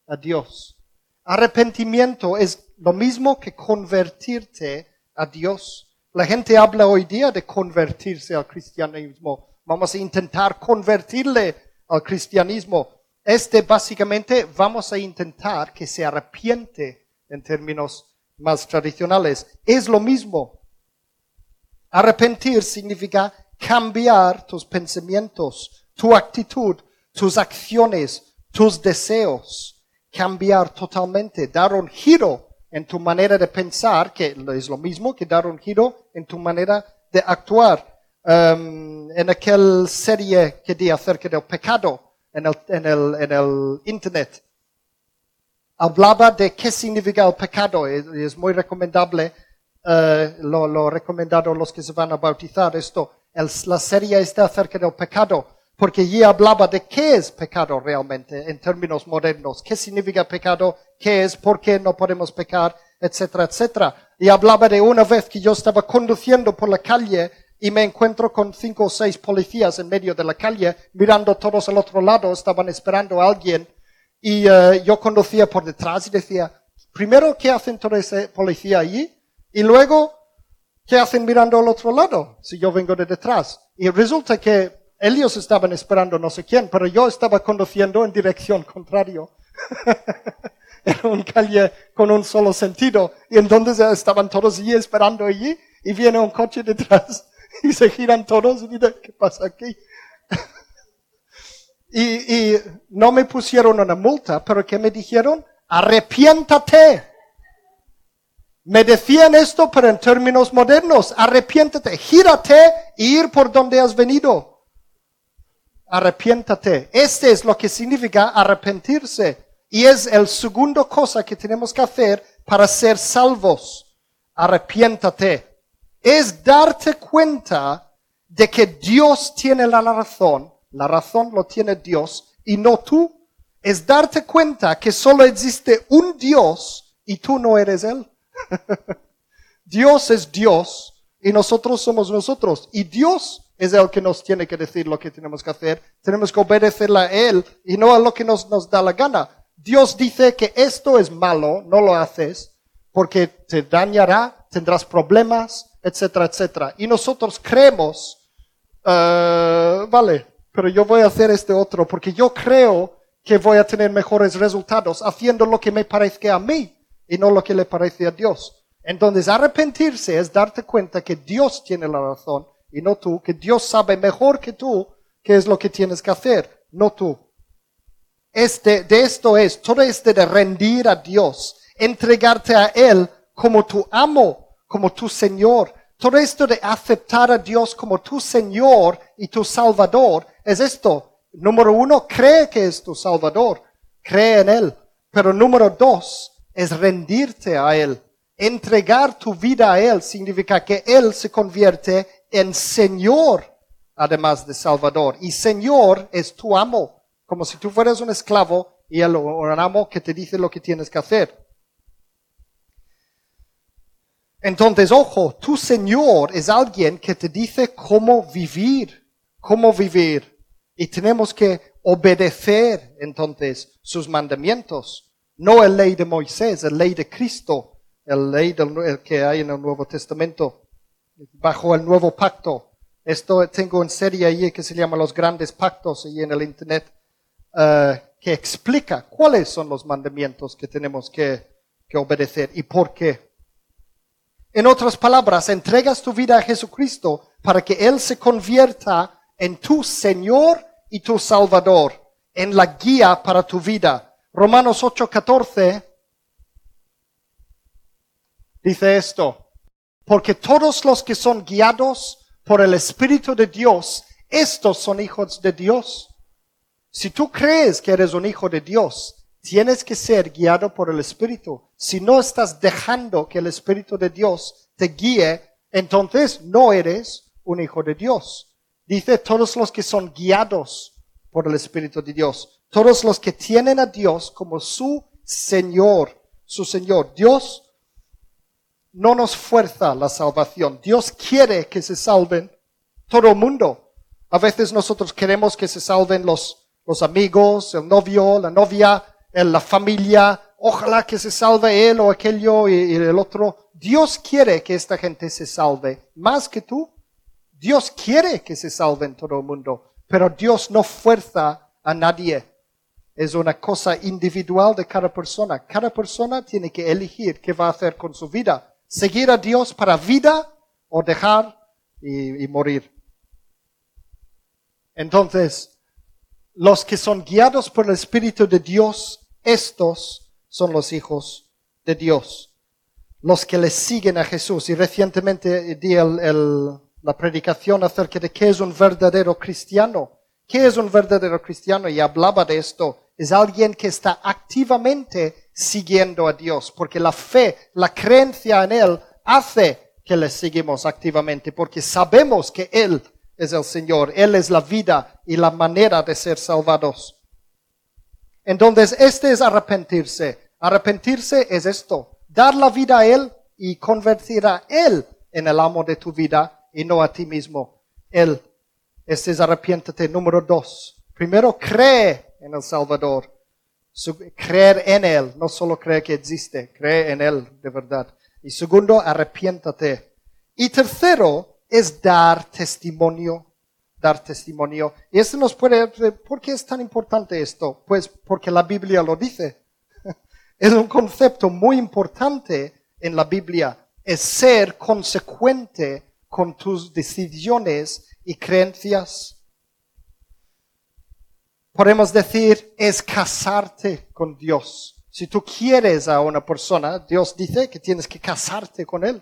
a Dios. Arrepentimiento es lo mismo que convertirte a Dios. La gente habla hoy día de convertirse al cristianismo. Vamos a intentar convertirle al cristianismo. Este básicamente vamos a intentar que se arrepiente en términos más tradicionales. Es lo mismo. Arrepentir significa cambiar tus pensamientos, tu actitud, tus acciones, tus deseos. Cambiar totalmente, dar un giro en tu manera de pensar, que es lo mismo que dar un giro en tu manera de actuar. Um, en aquel serie que di acerca del pecado, en el, en el, en el Internet. Hablaba de qué significa el pecado. Es, es muy recomendable, uh, lo, lo recomendado los que se van a bautizar esto. El, la serie está acerca del pecado, porque allí hablaba de qué es pecado realmente en términos modernos. ¿Qué significa pecado? ¿Qué es? ¿Por qué no podemos pecar? Etcétera, etcétera. Y hablaba de una vez que yo estaba conduciendo por la calle y me encuentro con cinco o seis policías en medio de la calle, mirando todos al otro lado, estaban esperando a alguien, y uh, yo conducía por detrás y decía, primero, ¿qué hacen todos ese policía allí? Y luego, ¿qué hacen mirando al otro lado si yo vengo de detrás? Y resulta que ellos estaban esperando no sé quién, pero yo estaba conduciendo en dirección contraria. Era una calle con un solo sentido. Y entonces estaban todos allí esperando allí y viene un coche detrás y se giran todos y mira, ¿qué pasa aquí? y, y no me pusieron una multa, pero ¿qué me dijeron? Arrepiéntate. Me decían esto, pero en términos modernos, arrepiéntate, gírate y ir por donde has venido. Arrepiéntate. Este es lo que significa arrepentirse. Y es el segundo cosa que tenemos que hacer para ser salvos. Arrepiéntate es darte cuenta de que Dios tiene la razón, La razón lo tiene Dios y no tú. Es darte cuenta que solo existe un Dios y tú no eres Él. Dios es Dios y nosotros somos nosotros. Y Dios es el que nos tiene que decir lo que tenemos que hacer. Tenemos que obedecerle a Él y no a lo que nos, da la gana. Dios dice que esto es malo, no lo haces porque te dañará, tendrás problemas, etcétera, etcétera. Y nosotros creemos, uh, vale, pero yo voy a hacer este otro porque yo creo que voy a tener mejores resultados haciendo lo que me parezca a mí y no lo que le parece a Dios. Entonces arrepentirse es darte cuenta que Dios tiene la razón y no tú, que Dios sabe mejor que tú qué es lo que tienes que hacer, no tú. Este, de esto es, todo este de rendir a Dios, entregarte a Él como tu amo, como tu Señor. Todo esto de aceptar a Dios como tu Señor y tu Salvador es esto. Número uno, cree que es tu Salvador, cree en Él. Pero número dos, es rendirte a Él. Entregar tu vida a Él significa que Él se convierte en Señor, además de Salvador. Y Señor es tu amo, como si tú fueras un esclavo y un amo que te dice lo que tienes que hacer. Entonces, ojo, tu Señor es alguien que te dice cómo vivir, cómo vivir. Y tenemos que obedecer entonces sus mandamientos. No la ley de Moisés, la ley de Cristo el ley del, que hay en el Nuevo Testamento, bajo el nuevo pacto. Esto tengo en serie ahí que se llama Los Grandes Pactos ahí en el Internet, uh, que explica cuáles son los mandamientos que tenemos que, que obedecer y por qué. En otras palabras, entregas tu vida a Jesucristo para que Él se convierta en tu Señor y tu Salvador, en la guía para tu vida. Romanos 8:14 dice esto, porque todos los que son guiados por el Espíritu de Dios, estos son hijos de Dios. Si tú crees que eres un hijo de Dios, tienes que ser guiado por el Espíritu. Si no estás dejando que el Espíritu de Dios te guíe, entonces no eres un hijo de Dios. Dice todos los que son guiados por el Espíritu de Dios, todos los que tienen a Dios como su Señor, su Señor. Dios no nos fuerza la salvación. Dios quiere que se salven todo el mundo. A veces nosotros queremos que se salven los, los amigos, el novio, la novia, la familia. Ojalá que se salve él o aquello y, el otro. Dios quiere que esta gente se salve más que tú. Dios quiere que se salven todo el mundo, pero Dios no fuerza a nadie. Es una cosa individual de cada persona. Cada persona tiene que elegir qué va a hacer con su vida seguir a Dios para vida o dejar y, morir. Entonces, los que son guiados por el Espíritu de Dios, estos son los hijos de Dios. Los que le siguen a Jesús. Y recientemente di la predicación acerca de qué es un verdadero cristiano. ¿Qué es un verdadero cristiano? Y hablaba de esto. Es alguien que está activamente siguiendo a Dios, porque la fe, la creencia en Él hace que le seguimos activamente, porque sabemos que Él es el Señor, Él es la vida y la manera de ser salvados. Entonces, este es arrepentirse. Arrepentirse es esto, dar la vida a Él y convertir a Él en el amo de tu vida y no a ti mismo. Él. Este es arrepiéntete. Número dos. Primero, cree en el Salvador creer en Él, no solo creer que existe, cree en Él de verdad. Y segundo, arrepiéntate. Y tercero, es dar testimonio, dar testimonio. Y esto nos puede, ¿por qué es tan importante esto? Pues porque la Biblia lo dice. Es un concepto muy importante en la Biblia, es ser consecuente con tus decisiones y creencias podemos decir, es casarte con Dios. Si tú quieres a una persona, Dios dice que tienes que casarte con Él.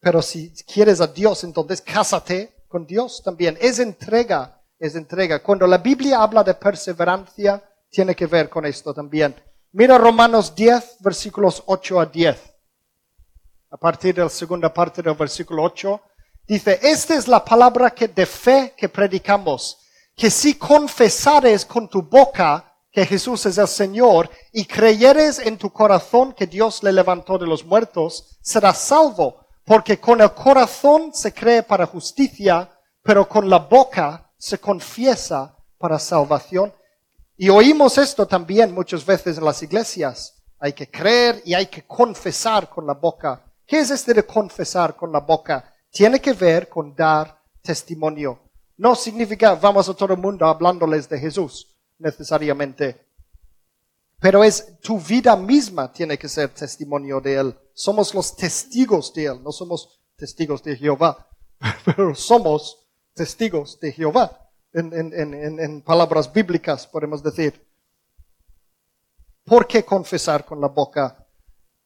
Pero si quieres a Dios, entonces cásate con Dios también. Es entrega, es entrega. Cuando la Biblia habla de perseverancia, tiene que ver con esto también. Mira Romanos 10, versículos 8 a 10. A partir de la segunda parte del versículo 8, dice, esta es la palabra que de fe que predicamos que si confesares con tu boca que Jesús es el Señor y creyeres en tu corazón que Dios le levantó de los muertos, serás salvo, porque con el corazón se cree para justicia, pero con la boca se confiesa para salvación. Y oímos esto también muchas veces en las iglesias. Hay que creer y hay que confesar con la boca. ¿Qué es este de confesar con la boca? Tiene que ver con dar testimonio. No significa vamos a todo el mundo hablándoles de Jesús necesariamente. Pero es tu vida misma tiene que ser testimonio de Él. Somos los testigos de Él, no somos testigos de Jehová, pero somos testigos de Jehová. En, en, en, palabras bíblicas podemos decir. ¿Por qué confesar con la boca?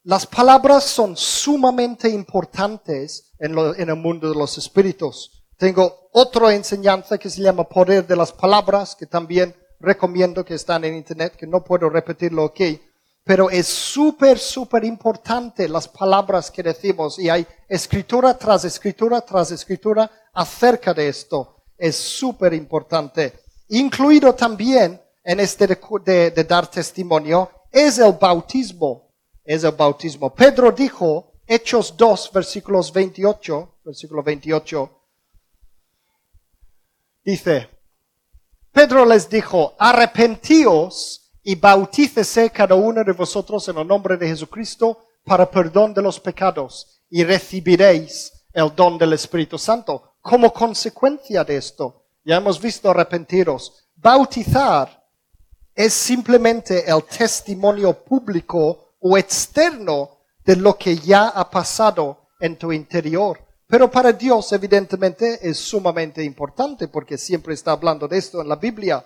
Las palabras son sumamente importantes en, en el mundo de los espíritus. Tengo otra enseñanza que se llama poder de las palabras, que también recomiendo que están en internet, que no puedo repetirlo aquí, pero es súper, súper importante las palabras que decimos y hay escritura tras escritura tras escritura acerca de esto. Es súper importante. Incluido también en este de, de, dar testimonio es el bautismo. Es el bautismo. Pedro dijo, Hechos 2, versículos 28, versículo 28, dice, Pedro les dijo, arrepentíos y bautícese cada uno de vosotros en el nombre de Jesucristo para perdón de los pecados y recibiréis el don del Espíritu Santo. Como consecuencia de esto, ya hemos visto arrepentiros. Bautizar es simplemente el testimonio público o externo de lo que ya ha pasado en tu interior. Pero para Dios evidentemente es sumamente importante porque siempre está hablando de esto en la Biblia.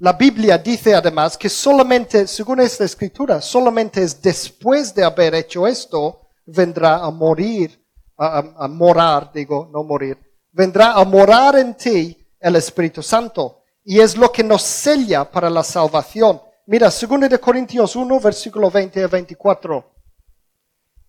La Biblia dice además que solamente, según esta escritura, solamente es después de haber hecho esto, vendrá a morir, a, morar, digo, no morir, vendrá a morar en ti el Espíritu Santo. Y es lo que nos sella para la salvación. Mira, 2 de Corintios 1, versículo 20 a 24.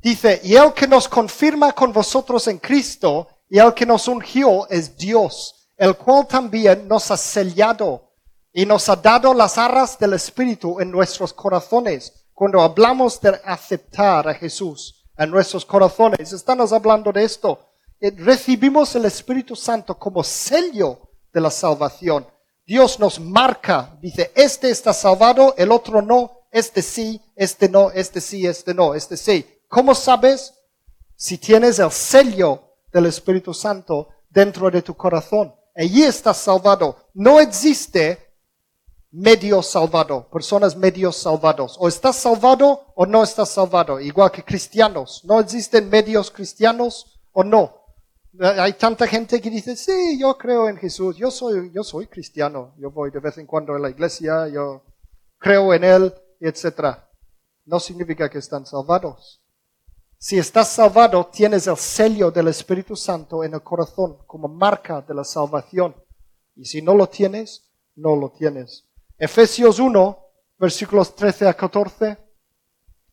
Dice, y el que nos confirma con vosotros en Cristo y el que nos ungió es Dios, el cual también nos ha sellado y nos ha dado las arras del Espíritu en nuestros corazones. Cuando hablamos de aceptar a Jesús en nuestros corazones, estamos hablando de esto. Eh, recibimos el Espíritu Santo como sello de la salvación. Dios nos marca, dice, este está salvado, el otro no, este sí, este no, este sí, este no, este sí. ¿Cómo sabes? Si tienes el sello del Espíritu Santo dentro de tu corazón. Allí estás salvado. No existe medio salvado, personas medio salvados. O estás salvado o no estás salvado, igual que cristianos. No existen medios cristianos o no. Hay tanta gente que dice, sí, yo creo en Jesús, yo soy, yo soy cristiano, yo voy de vez en cuando a la iglesia, yo creo en Él, etc. No significa que están salvados. Si estás salvado, tienes el sello del Espíritu Santo en el corazón como marca de la salvación. Y si no lo tienes, no lo tienes. Efesios 1, versículos 13 a 14.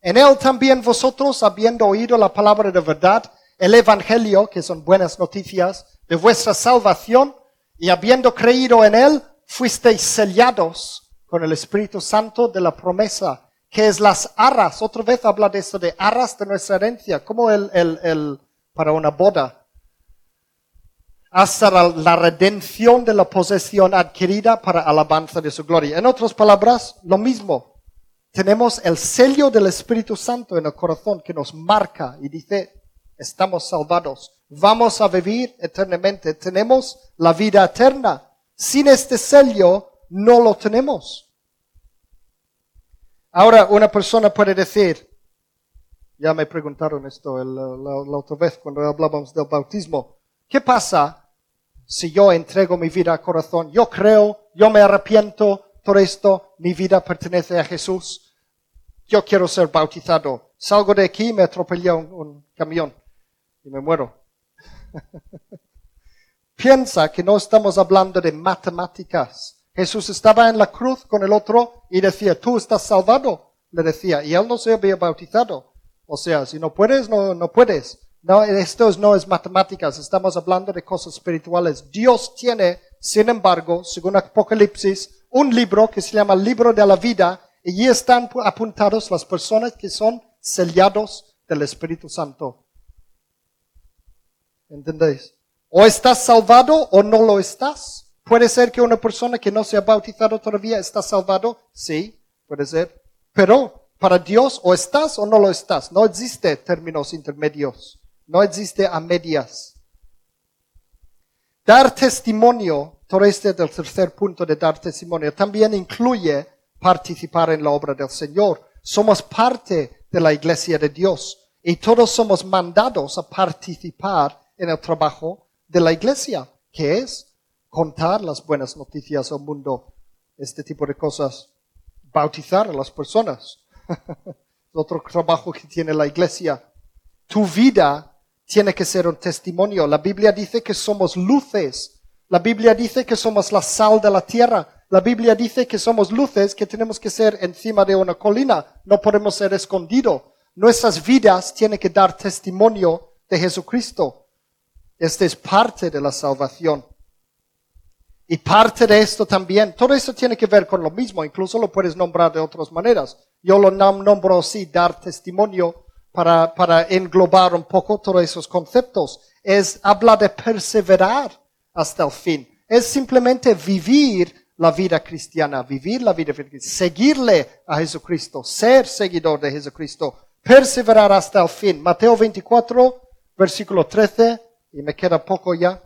En él también vosotros, habiendo oído la palabra de verdad, el Evangelio, que son buenas noticias, de vuestra salvación, y habiendo creído en él, fuisteis sellados con el Espíritu Santo de la promesa que es las arras. Otra vez habla de eso, de arras de nuestra herencia, como el, el, el para una boda. Hasta la, la, redención de la posesión adquirida para alabanza de su gloria. En otras palabras, lo mismo. Tenemos el sello del Espíritu Santo en el corazón que nos marca y dice, estamos salvados. Vamos a vivir eternamente. Tenemos la vida eterna. Sin este sello, no lo tenemos. Ahora una persona puede decir, ya me preguntaron esto la, otra vez cuando hablábamos del bautismo, ¿qué pasa si yo entrego mi vida al corazón? Yo creo, yo me arrepiento, por esto mi vida pertenece a Jesús. Yo quiero ser bautizado. Salgo de aquí me atropella un, un camión y me muero. Piensa que no estamos hablando de matemáticas Jesús estaba en la cruz con el otro y decía, tú estás salvado, le decía, y él no se había bautizado. O sea, si no puedes, no, no puedes. No, esto no es matemáticas, estamos hablando de cosas espirituales. Dios tiene, sin embargo, según Apocalipsis, un libro que se llama libro de la vida y allí están apuntados las personas que son sellados del Espíritu Santo. ¿Entendéis? O estás salvado o no lo estás. Puede ser que una persona que no se ha bautizado todavía está salvado. Sí, puede ser. Pero para Dios o estás o no lo estás. No existe términos intermedios. No existe a medias. Dar testimonio, todo este es el tercer punto de dar testimonio, también incluye participar en la obra del Señor. Somos parte de la iglesia de Dios y todos somos mandados a participar en el trabajo de la iglesia, que es contar las buenas noticias al mundo, este tipo de cosas, bautizar a las personas. Otro trabajo que tiene la iglesia. Tu vida tiene que ser un testimonio. La Biblia dice que somos luces. La Biblia dice que somos la sal de la tierra. La Biblia dice que somos luces que tenemos que ser encima de una colina. No podemos ser escondidos. Nuestras vidas tienen que dar testimonio de Jesucristo. Esta es parte de la salvación. Y parte de esto también, todo esto tiene que ver con lo mismo, incluso lo puedes nombrar de otras maneras. Yo lo nombro así, dar testimonio, para, para englobar un poco todos esos conceptos. Es habla de perseverar hasta el fin. Es simplemente vivir la vida cristiana, vivir la vida cristiana, seguirle a Jesucristo, ser seguidor de Jesucristo, perseverar hasta el fin. Mateo 24, versículo 13, y me queda poco ya.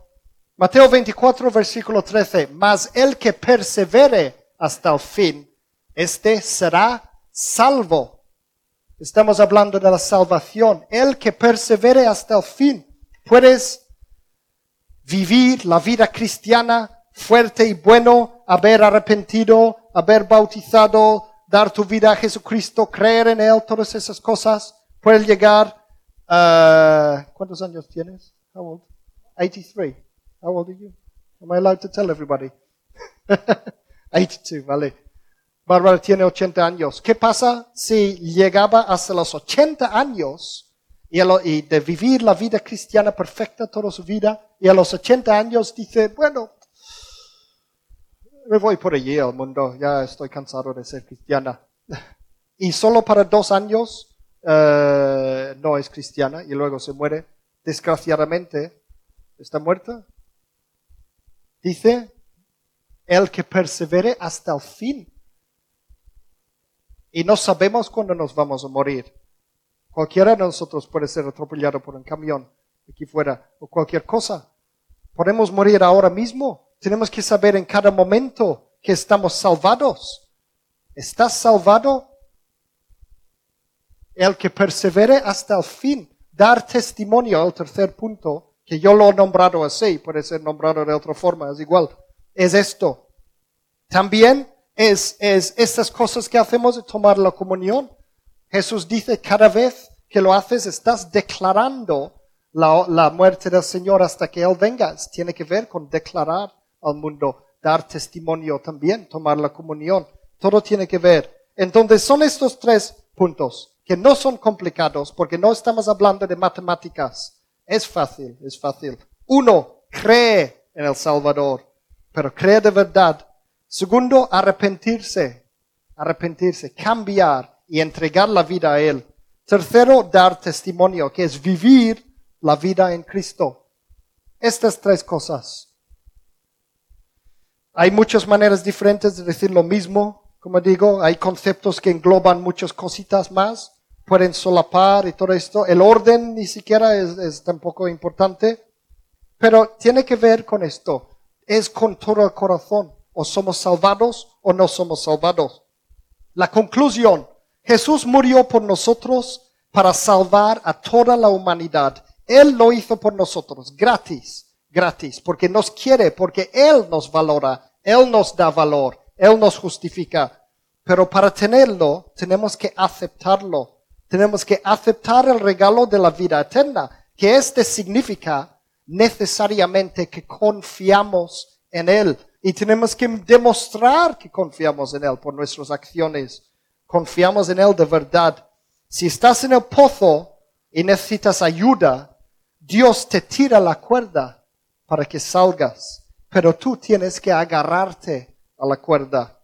Mateo 24, versículo 13, mas el que persevere hasta el fin, este será salvo. Estamos hablando de la salvación. El que persevere hasta el fin. Puedes vivir la vida cristiana fuerte y bueno, haber arrepentido, haber bautizado, dar tu vida a Jesucristo, creer en Él, todas esas cosas. Puedes llegar a... ¿Cuántos años tienes? How old? 83. How old are you? Am I allowed to tell everybody? 82, vale. Bárbara tiene 80 años. ¿Qué pasa si llegaba hasta los 80 años y, de vivir la vida cristiana perfecta toda su vida y a los 80 años dice, bueno, me voy por allí al mundo, ya estoy cansado de ser cristiana. Y solo para dos años eh, no es cristiana y luego se muere. Desgraciadamente, está muerta. Dice, el que persevere hasta el fin y no sabemos cuándo nos vamos a morir. Cualquiera de nosotros puede ser atropellado por un camión aquí fuera o cualquier cosa. Podemos morir ahora mismo. Tenemos que saber en cada momento que estamos salvados. ¿Estás salvado? El que persevere hasta el fin. Dar testimonio, el tercer punto, que yo lo he nombrado así, puede ser nombrado de otra forma, es igual. Es esto. También es, es estas cosas que hacemos de tomar la comunión. Jesús dice, cada vez que lo haces estás declarando la, la muerte del Señor hasta que Él venga. Tiene que ver con declarar al mundo, dar testimonio también, tomar la comunión. Todo tiene que ver. Entonces son estos tres puntos que no son complicados porque no estamos hablando de matemáticas. Es fácil, es fácil. Uno, cree en el Salvador, pero cree de verdad Segundo, arrepentirse, arrepentirse, cambiar y entregar la vida a Él. Tercero, dar testimonio, que es vivir la vida en Cristo. Estas tres cosas. Hay muchas maneras diferentes de decir lo mismo. Como digo, hay conceptos que engloban muchas cositas más, pueden solapar y todo esto. El orden ni siquiera es, es tampoco importante, pero tiene que ver con esto. Es con todo el corazón o somos salvados o no somos salvados. La conclusión, Jesús murió por nosotros para salvar a toda la humanidad. Él lo hizo por nosotros, gratis, gratis, porque nos quiere, porque Él nos valora, Él nos da valor, Él nos justifica. Pero para tenerlo, tenemos que aceptarlo. Tenemos que aceptar el regalo de la vida eterna, que este significa necesariamente que confiamos en Él, y tenemos que demostrar que confiamos en Él por nuestras acciones. Confiamos en Él de verdad. Si estás en el pozo y necesitas ayuda, Dios te tira la cuerda para que salgas, pero tú tienes que agarrarte a la cuerda.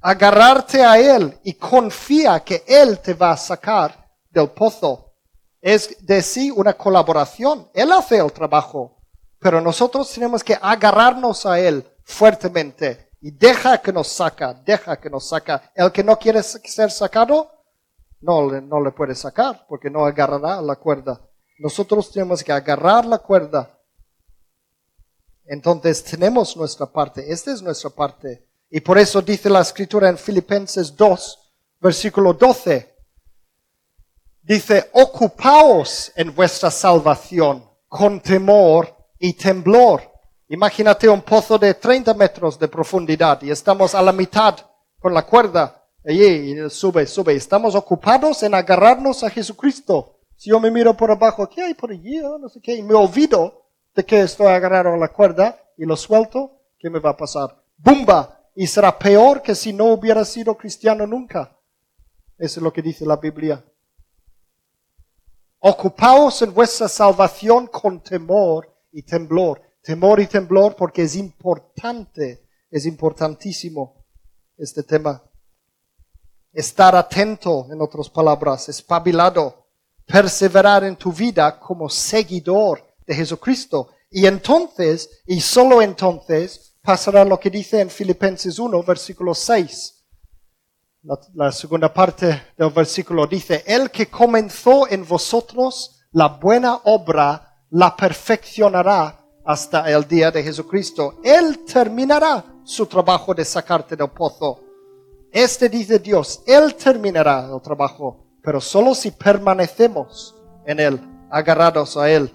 Agarrarte a Él y confía que Él te va a sacar del pozo. Es decir, una colaboración. Él hace el trabajo, pero nosotros tenemos que agarrarnos a Él fuertemente y deja que nos saca, deja que nos saca. El que no quiere ser sacado, no, no le puede sacar porque no agarrará la cuerda. Nosotros tenemos que agarrar la cuerda. Entonces tenemos nuestra parte. Esta es nuestra parte. Y por eso dice la escritura en Filipenses 2, versículo 12. Dice, ocupaos en vuestra salvación con temor y temblor. Imagínate un pozo de 30 metros de profundidad y estamos a la mitad con la cuerda. Allí y sube, sube. Estamos ocupados en agarrarnos a Jesucristo. Si yo me miro por abajo, ¿qué hay por allí? Ah, No sé qué. Y me olvido de que estoy agarrado a la cuerda y lo suelto, ¿qué me va a pasar? ¡Bumba! Y será peor que si no hubiera sido cristiano nunca. Eso es lo que dice la Biblia. Ocupaos en vuestra salvación con temor y temblor. Temor y temblor porque es importante, es importantísimo este tema. Estar atento, en otras palabras, espabilado, perseverar en tu vida como seguidor de Jesucristo. Y entonces, y solo entonces, pasará lo que dice en Filipenses 1, versículo 6. La, segunda parte del versículo dice, el que comenzó en vosotros la buena obra, la perfeccionará hasta el día de Jesucristo. Él terminará su trabajo de sacarte del pozo. Este dice Dios, Él terminará el trabajo, pero solo si permanecemos en Él, agarrados a Él.